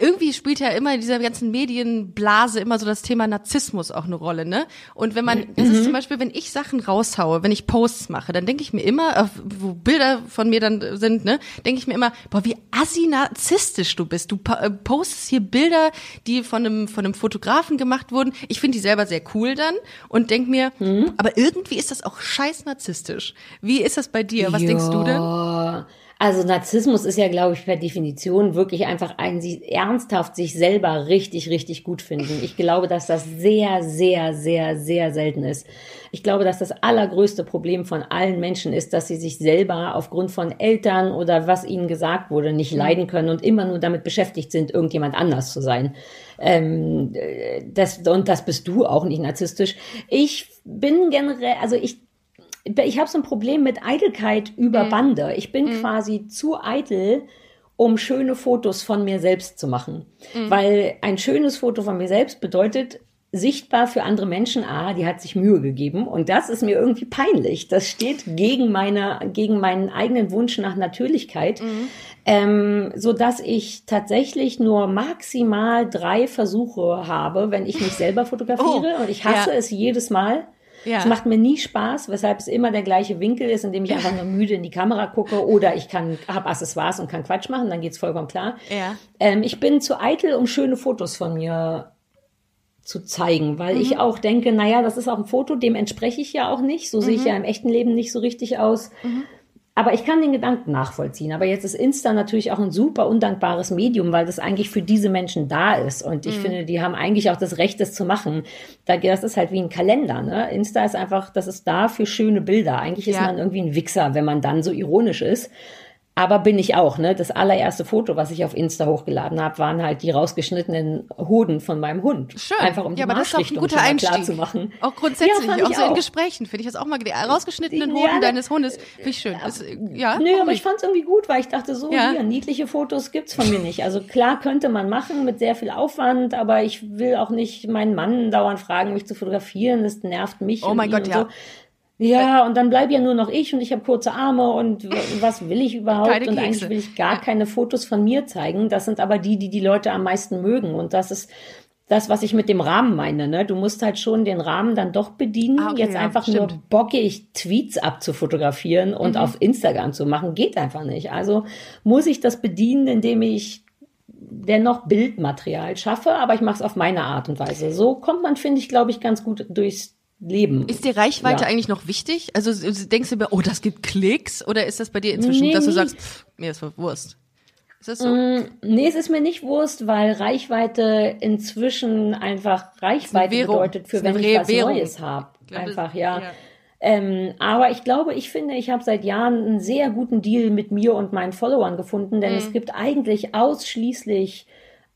irgendwie spielt ja immer in dieser ganzen Medienblase immer so das Thema Narzissmus auch eine Rolle, ne? Und wenn man, das ist mhm. zum Beispiel, wenn ich Sachen raushaue, wenn ich Posts mache, dann denke ich mir immer, wo Bilder von mir dann sind, ne, denke ich mir immer, boah, wie assi narzisstisch du bist. Du äh, postest hier Bilder, die von einem, von einem Fotografen gemacht wurden. Ich finde die selber sehr cool dann und denk mir, mhm. aber irgendwie ist das auch scheiß narzisstisch. Wie ist das bei dir? Was ja. denkst du denn? Also Narzissmus ist ja, glaube ich, per Definition wirklich einfach ein sie ernsthaft sich selber richtig, richtig gut finden. Ich glaube, dass das sehr, sehr, sehr, sehr selten ist. Ich glaube, dass das allergrößte Problem von allen Menschen ist, dass sie sich selber aufgrund von Eltern oder was ihnen gesagt wurde, nicht leiden können und immer nur damit beschäftigt sind, irgendjemand anders zu sein. Ähm, das, und das bist du auch nicht narzisstisch. Ich bin generell, also ich ich habe so ein Problem mit Eitelkeit über mhm. Bande. Ich bin mhm. quasi zu eitel, um schöne Fotos von mir selbst zu machen. Mhm. Weil ein schönes Foto von mir selbst bedeutet, sichtbar für andere Menschen, ah, die hat sich Mühe gegeben. Und das ist mir irgendwie peinlich. Das steht gegen meine, gegen meinen eigenen Wunsch nach Natürlichkeit. Mhm. Ähm, so dass ich tatsächlich nur maximal drei Versuche habe, wenn ich mich selber fotografiere. Oh, und ich hasse ja. es jedes Mal. Ja. Es macht mir nie Spaß, weshalb es immer der gleiche Winkel ist, in dem ich einfach nur müde in die Kamera gucke oder ich kann, habe Accessoires und kann Quatsch machen, dann geht's vollkommen klar. Ja. Ähm, ich bin zu eitel, um schöne Fotos von mir zu zeigen, weil mhm. ich auch denke, naja, das ist auch ein Foto, dem entspreche ich ja auch nicht. So mhm. sehe ich mhm. ja im echten Leben nicht so richtig aus. Mhm. Aber ich kann den Gedanken nachvollziehen. Aber jetzt ist Insta natürlich auch ein super undankbares Medium, weil das eigentlich für diese Menschen da ist. Und ich mhm. finde, die haben eigentlich auch das Recht, das zu machen. Das ist halt wie ein Kalender. Ne? Insta ist einfach, das ist da für schöne Bilder. Eigentlich ist ja. man irgendwie ein Wichser, wenn man dann so ironisch ist. Aber bin ich auch, ne? Das allererste Foto, was ich auf Insta hochgeladen habe, waren halt die rausgeschnittenen Hoden von meinem Hund. Schön. Einfach um die ja, aber das ist auch ein guter klar zu machen. Auch grundsätzlich, ja, auch so auch. in Gesprächen finde ich das auch mal, rausgeschnittenen Hoden ja, deines Hundes, finde ich schön. Das, ja, Nö, aber ich fand es irgendwie gut, weil ich dachte, so ja. hier, niedliche Fotos gibt's von mir nicht. Also klar könnte man machen mit sehr viel Aufwand, aber ich will auch nicht meinen Mann dauernd fragen, mich zu fotografieren. Das nervt mich. Oh mein Gott. So. Ja, und dann bleib ja nur noch ich und ich habe kurze Arme und was will ich überhaupt? Keine und eigentlich will ich gar ja. keine Fotos von mir zeigen. Das sind aber die, die die Leute am meisten mögen. Und das ist das, was ich mit dem Rahmen meine. Ne? Du musst halt schon den Rahmen dann doch bedienen. Ah, okay, Jetzt einfach ja, nur bockig Tweets abzufotografieren und mhm. auf Instagram zu machen, geht einfach nicht. Also muss ich das bedienen, indem ich dennoch Bildmaterial schaffe, aber ich mache es auf meine Art und Weise. So kommt man, finde ich, glaube ich, ganz gut durchs Leben. Ist die Reichweite ja. eigentlich noch wichtig? Also denkst du, oh, das gibt Klicks? Oder ist das bei dir inzwischen, nee, dass du sagst, pff, mir ist Wurst? Ist das so? Mm, nee, es ist mir nicht Wurst, weil Reichweite inzwischen einfach Reichweite bedeutet, für wenn ich was Währung. Neues habe. Einfach, ja. ja. Ähm, aber ich glaube, ich finde, ich habe seit Jahren einen sehr guten Deal mit mir und meinen Followern gefunden, denn mhm. es gibt eigentlich ausschließlich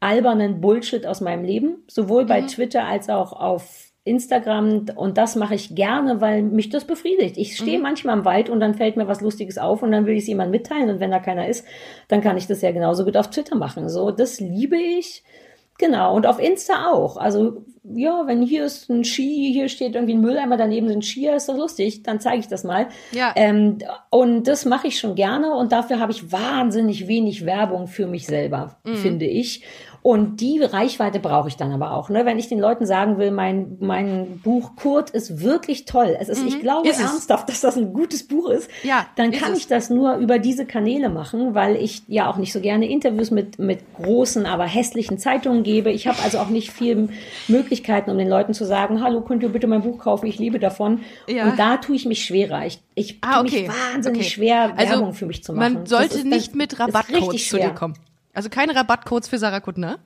albernen Bullshit aus meinem Leben, sowohl bei mhm. Twitter als auch auf Instagram und das mache ich gerne, weil mich das befriedigt. Ich stehe mhm. manchmal im Wald und dann fällt mir was Lustiges auf und dann will ich es jemandem mitteilen und wenn da keiner ist, dann kann ich das ja genauso gut auf Twitter machen. So, das liebe ich. Genau, und auf Insta auch. Also, ja, wenn hier ist ein Ski, hier steht irgendwie ein Mülleimer, daneben sind Skier, ist doch lustig, dann zeige ich das mal. Ja. Ähm, und das mache ich schon gerne und dafür habe ich wahnsinnig wenig Werbung für mich selber, mhm. finde ich. Und die Reichweite brauche ich dann aber auch. Ne? Wenn ich den Leuten sagen will, mein, mein Buch Kurt ist wirklich toll. Es ist, mhm. ich glaube ist ernsthaft, dass das ein gutes Buch ist. Ja, dann kann ich das nur über diese Kanäle machen, weil ich ja auch nicht so gerne Interviews mit, mit großen, aber hässlichen Zeitungen gebe. Ich habe also auch nicht viel Möglichkeiten, um den Leuten zu sagen, hallo, könnt ihr bitte mein Buch kaufen? Ich liebe davon. Ja. Und da tue ich mich schwerer. Ich, ich ah, okay. tue mich wahnsinnig okay. schwer, also Werbung für mich zu machen. Man sollte nicht mit Rabattcodes zu dir kommen. Also keine Rabattcodes für Sarah Kuttner.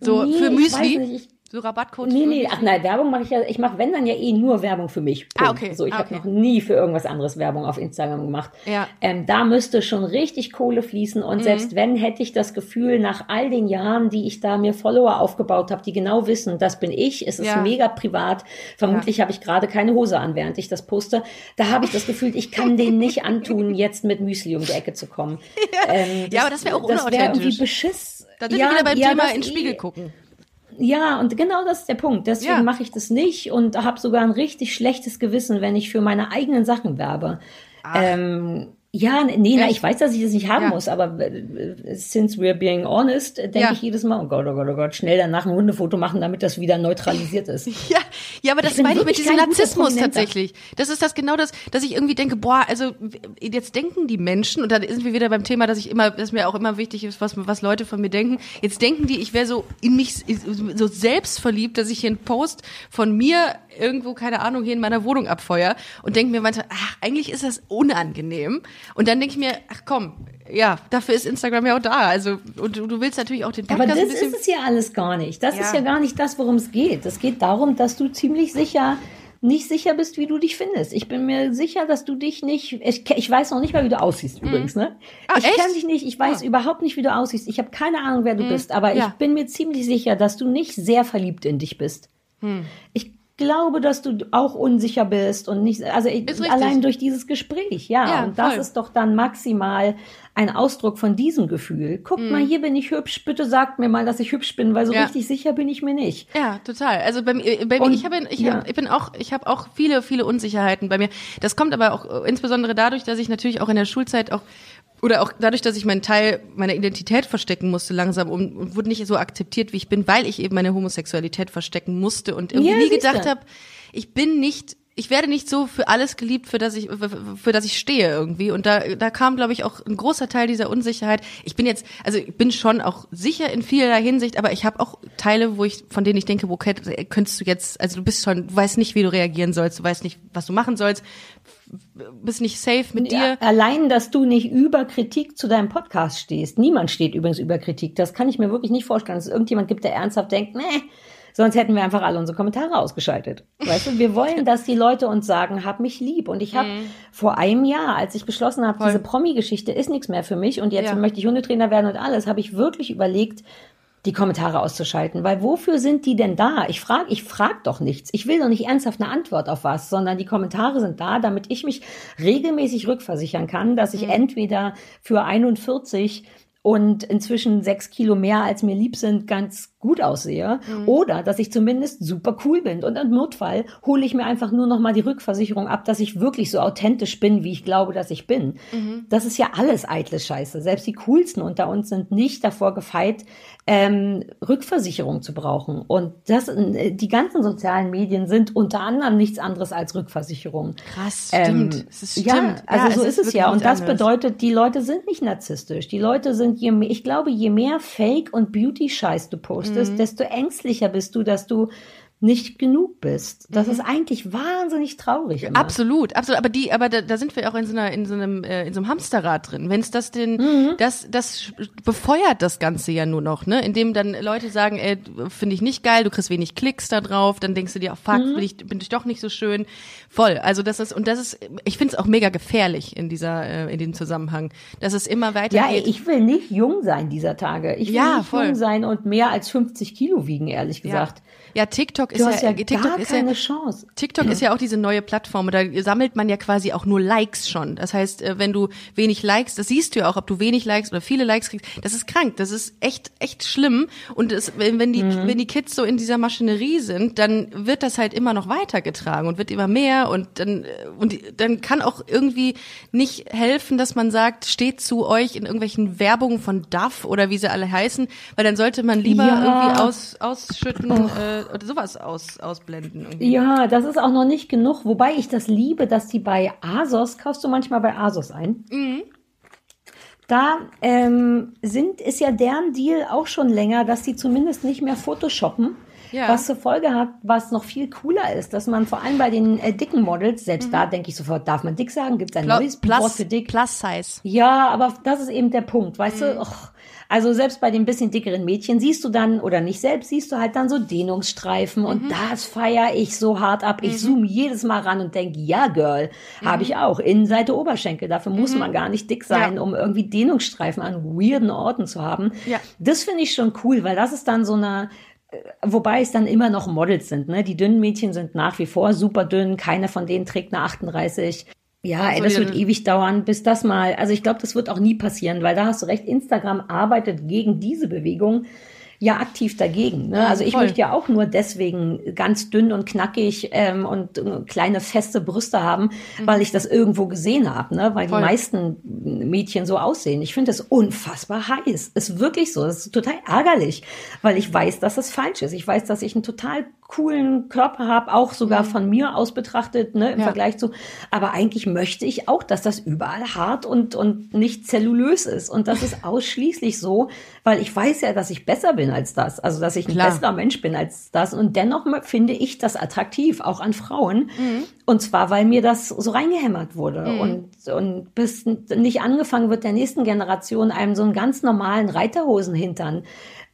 So nee, für Müsli. So Rabattcode? Nee, nee, ach nein, Werbung mache ich ja, ich mache wenn dann ja eh nur Werbung für mich. Ah, okay. So, ich ah, habe okay. noch nie für irgendwas anderes Werbung auf Instagram gemacht. Ja. Ähm, da müsste schon richtig Kohle fließen und Mhm. selbst wenn, hätte ich das Gefühl, nach all den Jahren, die ich da mir Follower aufgebaut habe, die genau wissen, das bin ich, es ist Ja. mega privat, vermutlich habe ich gerade keine Hose an, während ich das poste, da habe ich das Gefühl, ich kann denen nicht antun, jetzt mit Müsli um die Ecke zu kommen. Ähm, Ja, aber das wäre auch Das wäre unauthentisch. irgendwie Beschiss. Da sind ja, wir wieder beim ja, Thema das in den eh- Spiegel gucken. Ja, und genau das ist der Punkt. Deswegen Ja. mache ich das nicht und habe sogar ein richtig schlechtes Gewissen, wenn ich für meine eigenen Sachen werbe. Ähm, ja, nee, na, ich weiß, dass ich das nicht haben Ja. muss, aber äh, since we're being honest, denke Ja. ich jedes Mal, oh Gott, oh Gott, oh Gott, schnell danach ein Hundefoto machen, damit das wieder neutralisiert ist. Ja, ja, aber das meine ich mit diesem Narzissmus tatsächlich. Das ist das genau das, dass ich irgendwie denke, boah, also jetzt denken die Menschen, und da sind wir wieder beim Thema, dass ich immer, dass mir auch immer wichtig ist, was, was Leute von mir denken. Jetzt denken die, ich wäre so in mich so selbstverliebt, dass ich hier einen Post von mir irgendwo, keine Ahnung, hier in meiner Wohnung abfeuer und denke mir manchmal, ach, eigentlich ist das unangenehm. Und dann denke ich mir, ach komm, ja, dafür ist Instagram ja auch da. Also, und du, du willst natürlich auch den Aber Podcast das ein bisschen. ist es ja alles gar nicht. Das Ja. ist ja gar nicht das, worum es geht. Es geht darum, dass du ziemlich sicher nicht sicher bist, wie du dich findest. Ich bin mir sicher, dass du dich nicht. Ich, ich weiß noch nicht mal, wie du aussiehst übrigens, ne? Ah, ich kenne dich nicht. Ich weiß Ah. überhaupt nicht, wie du aussiehst. Ich habe keine Ahnung, wer du bist. Aber Ja. ich bin mir ziemlich sicher, dass du nicht sehr verliebt in dich bist. Ich glaube, dass du auch unsicher bist und nicht. Also ich, allein durch dieses Gespräch, ja. Ja, und das voll. ist doch dann maximal ein Ausdruck von diesem Gefühl. Guck mal, hier bin ich hübsch. Bitte sagt mir mal, dass ich hübsch bin, weil so Mhm. Ja. richtig sicher bin ich mir nicht. Ja, total. Also bei mir, bei mir Und- ich habe ich, ja. hab, ich bin auch ich habe auch viele viele Unsicherheiten bei mir. Das kommt aber auch äh, insbesondere dadurch, dass ich natürlich auch in der Schulzeit auch oder auch dadurch, dass ich meinen Teil meiner Identität verstecken musste langsam und, und wurde nicht so akzeptiert, wie ich bin, weil ich eben meine Homosexualität verstecken musste und irgendwie Ja, nie gedacht habe, ich bin nicht ich werde nicht so für alles geliebt, für das ich für, für das ich stehe irgendwie und da da kam glaube ich auch ein großer Teil dieser Unsicherheit. Ich bin jetzt also ich bin schon auch sicher in vielerlei Hinsicht, aber ich habe auch Teile, wo ich von denen ich denke, wo könnt- könntest du jetzt also du bist schon du weißt nicht, wie du reagieren sollst, du weißt nicht, was du machen sollst, bist nicht safe mit dir. Ja, allein, dass du nicht über Kritik zu deinem Podcast stehst. Niemand steht übrigens über Kritik. Das kann ich mir wirklich nicht vorstellen, dass es irgendjemand gibt, der ernsthaft denkt, nee, sonst hätten wir einfach alle unsere Kommentare ausgeschaltet. Weißt du, wir wollen, dass die Leute uns sagen, hab mich lieb. Und ich habe vor einem Jahr, als ich beschlossen habe, Mhm. Diese Promi-Geschichte ist nichts mehr für mich und jetzt Ja. möchte ich Hundetrainer werden und alles, habe ich wirklich überlegt, die Kommentare auszuschalten, weil wofür sind die denn da? Ich frage, ich frag doch nichts. Ich will doch nicht ernsthaft eine Antwort auf was, sondern die Kommentare sind da, damit ich mich regelmäßig rückversichern kann, dass ich entweder für 41 und inzwischen sechs Kilo mehr als mir lieb sind, ganz gut aussehe oder dass ich zumindest super cool bin. Und im Notfall hole ich mir einfach nur noch mal die Rückversicherung ab, dass ich wirklich so authentisch bin, wie ich glaube, dass ich bin. Das ist ja alles eitle Scheiße. Selbst die coolsten unter uns sind nicht davor gefeit, ähm, Rückversicherung zu brauchen. Und das, äh, die ganzen sozialen Medien sind unter anderem nichts anderes als Rückversicherung. Krass, Ähm, stimmt. Es ist, ja, stimmt. also Ja, so ist es ja. Und das anderes. bedeutet, die Leute sind nicht narzisstisch. Die Leute sind, je mehr, ich glaube, je mehr Fake und Beauty-Scheiß du postest, Mhm. desto ängstlicher bist du, dass du nicht genug bist. Das ist eigentlich wahnsinnig traurig immer. Mhm. Absolut, absolut. Aber die, aber da, da sind wir auch in so einer, in so einem, äh, in so einem Hamsterrad drin. Wenn es das denn, Mhm. das, das befeuert das Ganze ja nur noch, ne? Indem dann Leute sagen, ey, finde ich nicht geil, du kriegst wenig Klicks da drauf, dann denkst du dir, oh fuck, Mhm. bin ich, bin ich doch nicht so schön. Voll. Also das ist, und das ist, ich finde es auch mega gefährlich in dieser, äh, in dem Zusammenhang, dass es immer Ja, weitergeht. ey, ich will nicht jung sein dieser Tage. Ich will Ja, nicht voll. jung sein und mehr als 50 Kilo wiegen, ehrlich gesagt. Ja, TikTok ist hast ja TikTok gar ist keine ja, Chance. TikTok ist ja auch diese neue Plattform. Da sammelt man ja quasi auch nur Likes schon. Das heißt, äh, wenn du wenig Likes, das siehst du ja auch, ob du wenig Likes oder viele Likes kriegst. Das ist krank. Das ist echt, echt schlimm. Und es, wenn, die, Mhm. wenn die Kids so in dieser Maschinerie sind, dann wird das halt immer noch weitergetragen und wird immer mehr und dann, äh, und dann kann auch irgendwie nicht helfen, dass man sagt, steht zu euch in irgendwelchen Werbungen von Duff oder wie sie alle heißen, weil dann sollte man lieber Ja. irgendwie aus, ausschütten äh, oder sowas aus, ausblenden. Irgendwie. Ja, das ist auch noch nicht genug. Wobei ich das liebe, dass die bei Asos, kaufst du manchmal bei Asos ein? Da ähm, sind, ist ja deren Deal auch schon länger, dass die zumindest nicht mehr photoshoppen, Ja. was zur Folge hat, was noch viel cooler ist, dass man vor allem bei den äh, dicken Models, selbst da denke ich sofort, darf man dick sagen? Gibt es ein Pl- neues Wort Plus, für dick? Plus Size. Ja, aber das ist eben der Punkt, weißt Mhm. du? Och, also selbst bei den bisschen dickeren Mädchen siehst du dann, oder nicht selbst, siehst du halt dann so Dehnungsstreifen Mhm. und das feiere ich so hart ab. Ich zoome jedes Mal ran und denke, ja, Girl, habe ich auch. Innenseite Oberschenkel. Dafür muss man gar nicht dick sein, Mhm. Ja. um irgendwie Dehnungsstreifen an weirden Orten zu haben. Ja. Das finde ich schon cool, weil das ist dann so eine, äh, Wobei es dann immer noch Models sind. Ne? Die dünnen Mädchen sind nach wie vor super dünn. Keine von denen trägt eine 38. Ja, ey, das wird das- ewig dauern, bis das mal. Also ich glaube, das wird auch nie passieren, weil da hast du recht. Instagram arbeitet gegen diese Bewegung ja aktiv dagegen. Ne? Also ich voll. möchte ja auch nur deswegen ganz dünn und knackig ähm, und äh, kleine feste Brüste haben, weil ich das irgendwo gesehen habe. Ne? Weil Voll. die meisten Mädchen so aussehen. Ich finde das unfassbar heiß. Ist wirklich so. Das ist total ärgerlich, weil ich weiß, dass es falsch ist. Ich weiß, dass ich einen total coolen Körper habe, auch sogar von mir aus betrachtet, ne, im Mhm. Ja. Vergleich zu. Aber eigentlich möchte ich auch, dass das überall hart und, und nicht zellulös ist. Und das ist ausschließlich so, weil ich weiß ja, dass ich besser bin als das. Also, dass ich ein Klar. besserer Mensch bin als das. Und dennoch finde ich das attraktiv, auch an Frauen. Und zwar, weil mir das so reingehämmert wurde. Und, und bis nicht angefangen wird, der nächsten Generation einem so einen ganz normalen Reiterhosenhintern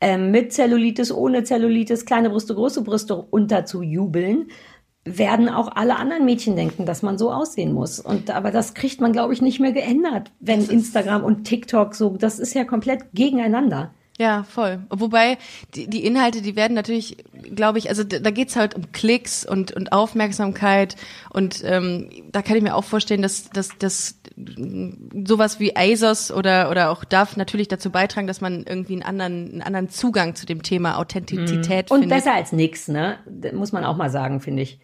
ähm, mit Zellulitis, ohne Zellulitis, kleine Brüste, große Brüste unterzujubeln, werden auch alle anderen Mädchen denken, dass man so aussehen muss. Und aber das kriegt man, glaube ich, nicht mehr geändert, wenn Instagram und TikTok so, das ist ja komplett gegeneinander. Ja, voll. Wobei die, die Inhalte, die werden natürlich, glaube ich, also da, da geht's halt um Klicks und, und Aufmerksamkeit und ähm, da kann ich mir auch vorstellen, dass, dass, dass sowas wie ASOS oder, oder auch darf natürlich dazu beitragen, dass man irgendwie einen anderen, einen anderen Zugang zu dem Thema Authentizität Und findet. besser als nix, ne? Das muss man auch mal sagen, finde ich.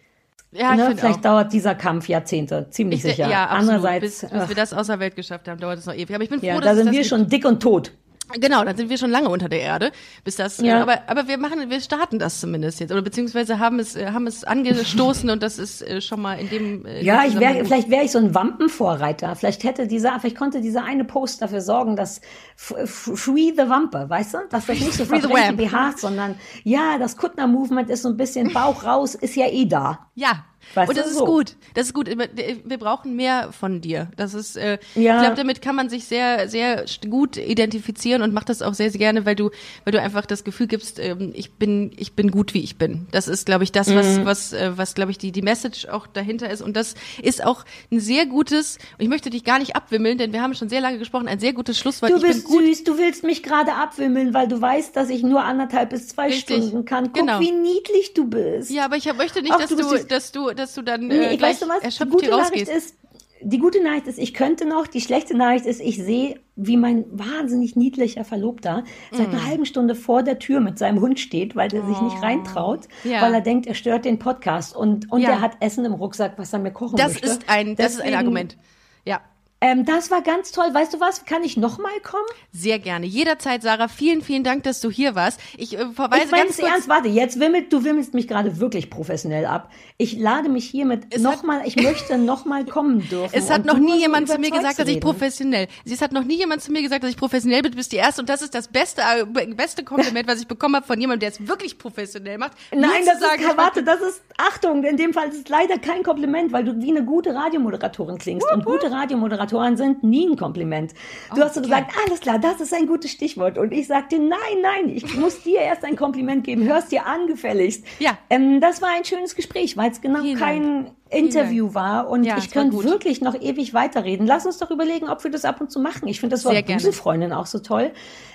ja, ne? Vielleicht auch. dauert dieser Kampf Jahrzehnte, ziemlich Ich, sicher. ja, absolut. Andererseits, bis, bis wir das außer Welt geschafft haben, dauert es noch ewig. Aber ich bin froh, ja, dass da es sind wir schon dick und tot. Genau, dann sind wir schon lange unter der Erde, bis das. Ja. Äh, aber aber wir machen, wir starten das zumindest jetzt oder beziehungsweise haben es äh, haben es angestoßen und das ist äh, schon mal in dem. Ja, in ich dem wär, Zusammenhang- vielleicht wäre ich so ein Wampenvorreiter. Vielleicht hätte dieser, vielleicht konnte dieser eine Post dafür sorgen, dass Free the Wampe, weißt du? Dass das nicht so Wamp. BHs, sondern ja, das Kuttner-Movement ist so ein bisschen Bauch raus, ist ja eh da. Ja. Weißt und das ist so. gut. Das ist gut. Wir brauchen mehr von dir. Das ist, äh, Ja. ich glaube, damit kann man sich sehr, sehr gut identifizieren und macht das auch sehr, sehr gerne, weil du, weil du einfach das Gefühl gibst, ähm, ich bin, ich bin gut, wie ich bin. Das ist, glaube ich, das, Mhm. was, was, äh, was, glaube ich, die, die Message auch dahinter ist. Und das ist auch ein sehr gutes, ich möchte dich gar nicht abwimmeln, denn wir haben schon sehr lange gesprochen, ein sehr gutes Schlusswort. Du bist süß, du willst mich gerade abwimmeln, weil du weißt, dass ich nur anderthalb bis zwei Richtig. Stunden kann. Guck, Genau. wie niedlich du bist. Ja, aber ich möchte nicht, Ach, dass du dass du, dass du dann Nee, äh, ich gleich weißt du was? Die erschöpft gute hier Nachricht rausgehst. ist, die gute Nachricht ist, ich könnte noch. Die schlechte Nachricht ist, ich sehe, wie mein wahnsinnig niedlicher Verlobter seit Mm. einer halben Stunde vor der Tür mit seinem Hund steht, weil der sich nicht reintraut, Oh. Ja. weil er denkt, er stört den Podcast und und Ja. er hat Essen im Rucksack, was er mir kochen das möchte. ist ein, das ist ein Argument. Ja. Ähm, das war ganz toll. Weißt du was? Kann ich noch mal kommen? Sehr gerne. Jederzeit, Sarah. Vielen, vielen Dank, dass du hier warst. Ich äh, verweise Ich ganz kurz. ernst, warte, jetzt wimmelt, du wimmelst mich gerade wirklich professionell ab. Ich lade mich hiermit nochmal, ich möchte nochmal kommen dürfen. Es hat noch nie jemand zu mir gesagt, dass ich professionell. Es hat noch nie jemand zu mir gesagt, dass ich professionell bin. Du bist die erste und das ist das beste, äh, beste Kompliment, was ich bekommen habe von jemandem, der es wirklich professionell macht. Nein, zu das sagen, ist, warte, das ist, Achtung, in dem Fall ist es leider kein Kompliment, weil du wie eine gute Radiomoderatorin klingst. Und gute Radiomoderatoren sind nie ein Kompliment. Du hast so Okay. gesagt, alles klar, das ist ein gutes Stichwort. Und ich sagte, nein, nein, ich muss dir erst ein Kompliment geben. Hörst dir angefälligst. Ja. Ähm, das war ein schönes Gespräch, weil es genau Vielen kein Dank. Interview war. Und Ja, ich könnte wirklich noch ewig weiterreden. Lass uns doch überlegen, ob wir das ab und zu machen. Ich finde das Wort. Busenfreundin auch so toll.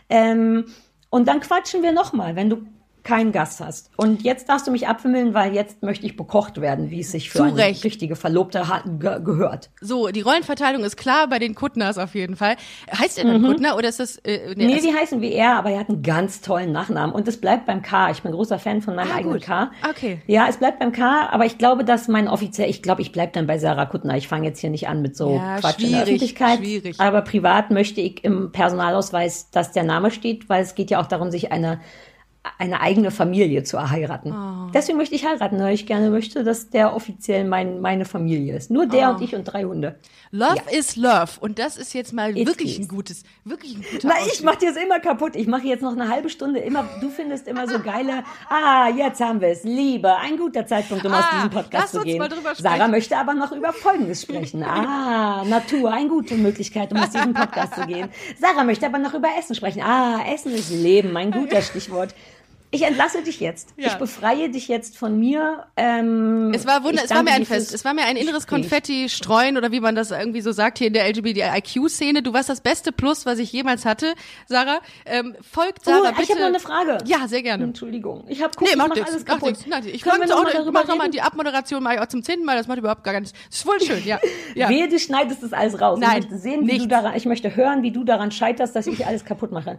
Ähm, und dann quatschen wir nochmal, wenn du keinen Gast hast. Und jetzt darfst du mich abwimmeln, weil jetzt möchte ich bekocht werden, wie es sich für Zu eine richtige Verlobte hat, ge gehört. So, die Rollenverteilung ist klar bei den Kuttners auf jeden Fall. Heißt er dann Kuttner oder ist das, äh, Nee, also- die heißen wie er, aber er hat einen ganz tollen Nachnamen. Und es bleibt beim K. Ich bin großer Fan von meinem Ah, eigenen gut. K. Okay. Ja, es bleibt beim K, aber ich glaube, dass mein offiziell, ich glaube, ich bleib dann bei Sarah Kuttner. Ich fange jetzt hier nicht an mit so Ja, Quatsch in der Öffentlichkeit. schwierig. Aber privat möchte ich im Personalausweis, dass der Name steht, weil es geht ja auch darum, sich eine eine eigene Familie zu heiraten. Oh. Deswegen möchte ich heiraten, weil ich gerne möchte, dass der offiziell mein, meine Familie ist. Nur der Oh. und ich und drei Hunde. Love is Love. Und das ist jetzt mal It wirklich is. ein gutes, wirklich ein guter Na, ich mach dir das immer kaputt. Ich mache jetzt noch eine halbe Stunde immer. Du findest immer so geile. Ah, jetzt haben wir es. Liebe, ein guter Zeitpunkt, um aus Ah, diesem lass Podcast zu gehen. mal drüber Sarah sprechen. möchte aber noch über Folgendes sprechen. Ah, Natur, eine gute Möglichkeit, um aus diesem Podcast zu gehen. Sarah möchte aber noch über Essen sprechen. Ah, Essen ist Leben, ein guter Stichwort. Ich entlasse dich jetzt. Ja. Ich befreie dich jetzt von mir. Ähm, Es war wunder, es war mir ein Fest. Es war mir ein inneres Gespräch. Konfetti streuen oder wie man das irgendwie so sagt hier in der LGBTIQ-Szene. Du warst das beste Plus, was ich jemals hatte, Sarah. Ähm, folgt Sarah Oh, bitte. ich habe noch eine Frage. Ja, sehr gerne. Entschuldigung. Ich habe Nee, ich mach nichts. alles Macht kaputt. wir mach mal ich darüber mach noch mal die Abmoderation mache ich auch zum zehnten Mal. Das macht überhaupt gar nichts. Das ist voll schön, ja. ja. Wehe, du schneidest das alles raus. Nein, ich möchte sehen, wie nichts. du daran, ich möchte hören, wie du daran scheiterst, dass ich alles kaputt mache.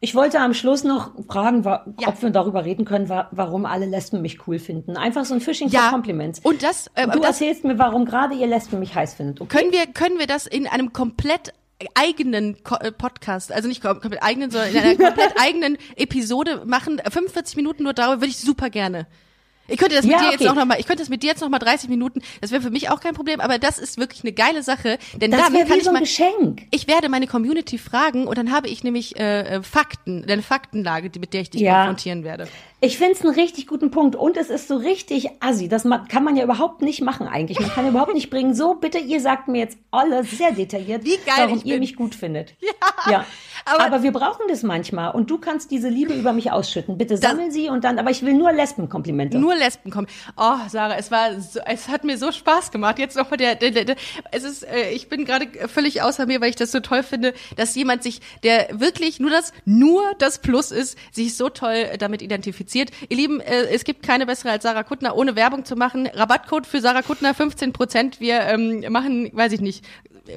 Ich wollte am Schluss noch fragen, Ja. ob wir darüber reden können, wa warum alle Lesben mich cool finden. Einfach so ein Fishing Ja. for Compliments. Und das, äh, du das erzählst mir, warum gerade ihr Lesben mich heiß findet. Okay? können wir, können wir das in einem komplett eigenen äh, Podcast, also nicht kom komplett eigenen, sondern in einer komplett eigenen Episode machen, 45 Minuten nur darüber, würde ich super gerne. Ich könnte das mit Ja, dir jetzt okay. auch noch mal, ich könnte das mit dir jetzt noch mal 30 Minuten, das wäre für mich auch kein Problem, aber das ist wirklich eine geile Sache, denn Das dann kann wie ich so ein mal, Geschenk. ich werde meine Community fragen und dann habe ich nämlich äh, äh, Fakten, eine Faktenlage, mit der ich dich Ja. konfrontieren werde. Ich finde es einen richtig guten Punkt und es ist so richtig assi. Das kann man ja überhaupt nicht machen eigentlich. Man kann ja überhaupt nicht bringen. So, bitte, ihr sagt mir jetzt alle sehr detailliert, Wie geil warum ihr bin. mich gut findet. Ja, ja. Aber- Aber, wir brauchen das manchmal und du kannst diese Liebe über mich ausschütten. Bitte sammel sie und dann, aber ich will nur Lesbenkomplimente. Nur Lesben kommen. Oh, Sarah, es war, so, es hat mir so Spaß gemacht. Jetzt noch mal der, der, der, der es ist, äh, ich bin gerade völlig außer mir, weil ich das so toll finde, dass jemand sich, der wirklich nur das, nur das Plus ist, sich so toll äh, damit identifiziert. Ihr Lieben, äh, es gibt keine bessere als Sarah Kuttner, ohne Werbung zu machen. Rabattcode für Sarah Kuttner 15 Prozent. Wir ähm, machen, weiß ich nicht,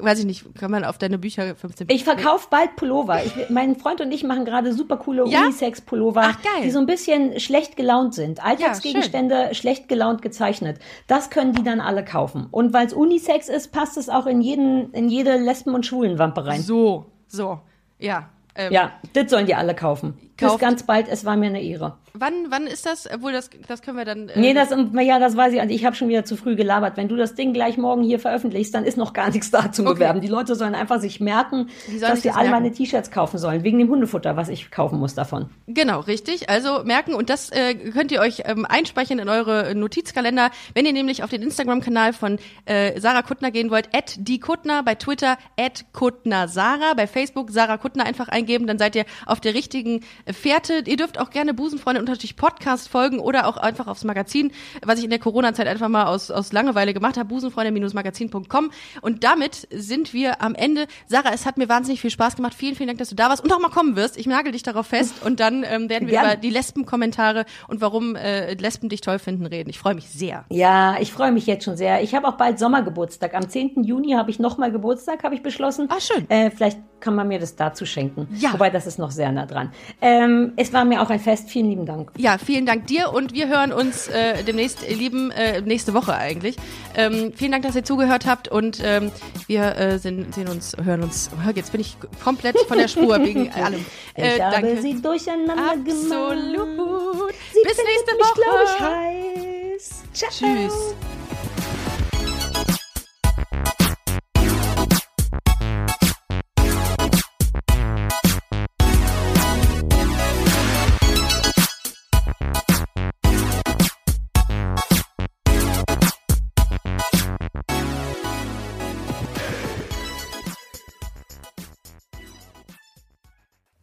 weiß ich nicht, kann man auf deine Bücher 15 Ich verkaufe bald Pullover. Ich, mein Freund und ich machen gerade super coole Ja? Unisex-Pullover, die so ein bisschen schlecht gelaunt sind. Alltagsgegenstände schlecht gelaunt gezeichnet. Das können die dann alle kaufen. Und weil es Unisex ist, passt es auch in jeden, in jede Lesben- und Schwulenwampe rein. So, so, ja. Ähm, Ja, das sollen die alle kaufen. Bis Kauft- ganz bald. Es war mir eine Ehre. Wann, wann ist das? Obwohl, das, das können wir dann. äh, Nee, das, ja, das weiß ich. Also ich habe schon wieder zu früh gelabert. Wenn du das Ding gleich morgen hier veröffentlichst, dann ist noch gar nichts da zum Okay. Bewerben. Die Leute sollen einfach sich merken, dass sie das alle merken? meine T-Shirts kaufen sollen. Wegen dem Hundefutter, was ich kaufen muss davon. Genau, richtig. Also merken und das äh, könnt ihr euch ähm, einspeichern in eure Notizkalender, wenn ihr nämlich auf den Instagram-Kanal von äh, Sarah Kuttner gehen wollt, at die Kuttner, bei Twitter at Kuttner Sarah, bei Facebook Sarah Kuttner einfach eingeben, dann seid ihr auf der richtigen äh, Fährte. Ihr dürft auch gerne Busenfreunde unter natürlich Podcast folgen oder auch einfach aufs Magazin, was ich in der Corona-Zeit einfach mal aus, aus Langeweile gemacht habe, busenfreunde-magazin.com und damit sind wir am Ende. Sarah, es hat mir wahnsinnig viel Spaß gemacht. Vielen, vielen Dank, dass du da warst und auch mal kommen wirst. Ich nagel dich darauf fest und dann ähm, werden wir Gerne. über die Lesben-Kommentare und warum äh, Lesben dich toll finden reden. Ich freue mich sehr. Ja, ich freue mich jetzt schon sehr. Ich habe auch bald Sommergeburtstag. Am 10. Juni habe ich nochmal Geburtstag, habe ich beschlossen. Ah, schön. Äh, vielleicht kann man mir das dazu schenken. Ja. Wobei, das ist noch sehr nah dran. Ähm, es war mir auch ein Fest. Vielen lieben Dank. Ja, vielen Dank dir und wir hören uns äh, demnächst, ihr Lieben, äh, nächste Woche eigentlich. Ähm, vielen Dank, dass ihr zugehört habt und ähm, wir äh, sind, sehen uns, hören uns. Hör, Jetzt bin ich komplett von der Spur wegen allem. Äh, Ich habe danke. sie durcheinander gemacht. Absolut. Bis nächste findet mich, ich, Woche. heiß. Ciao. Tschüss.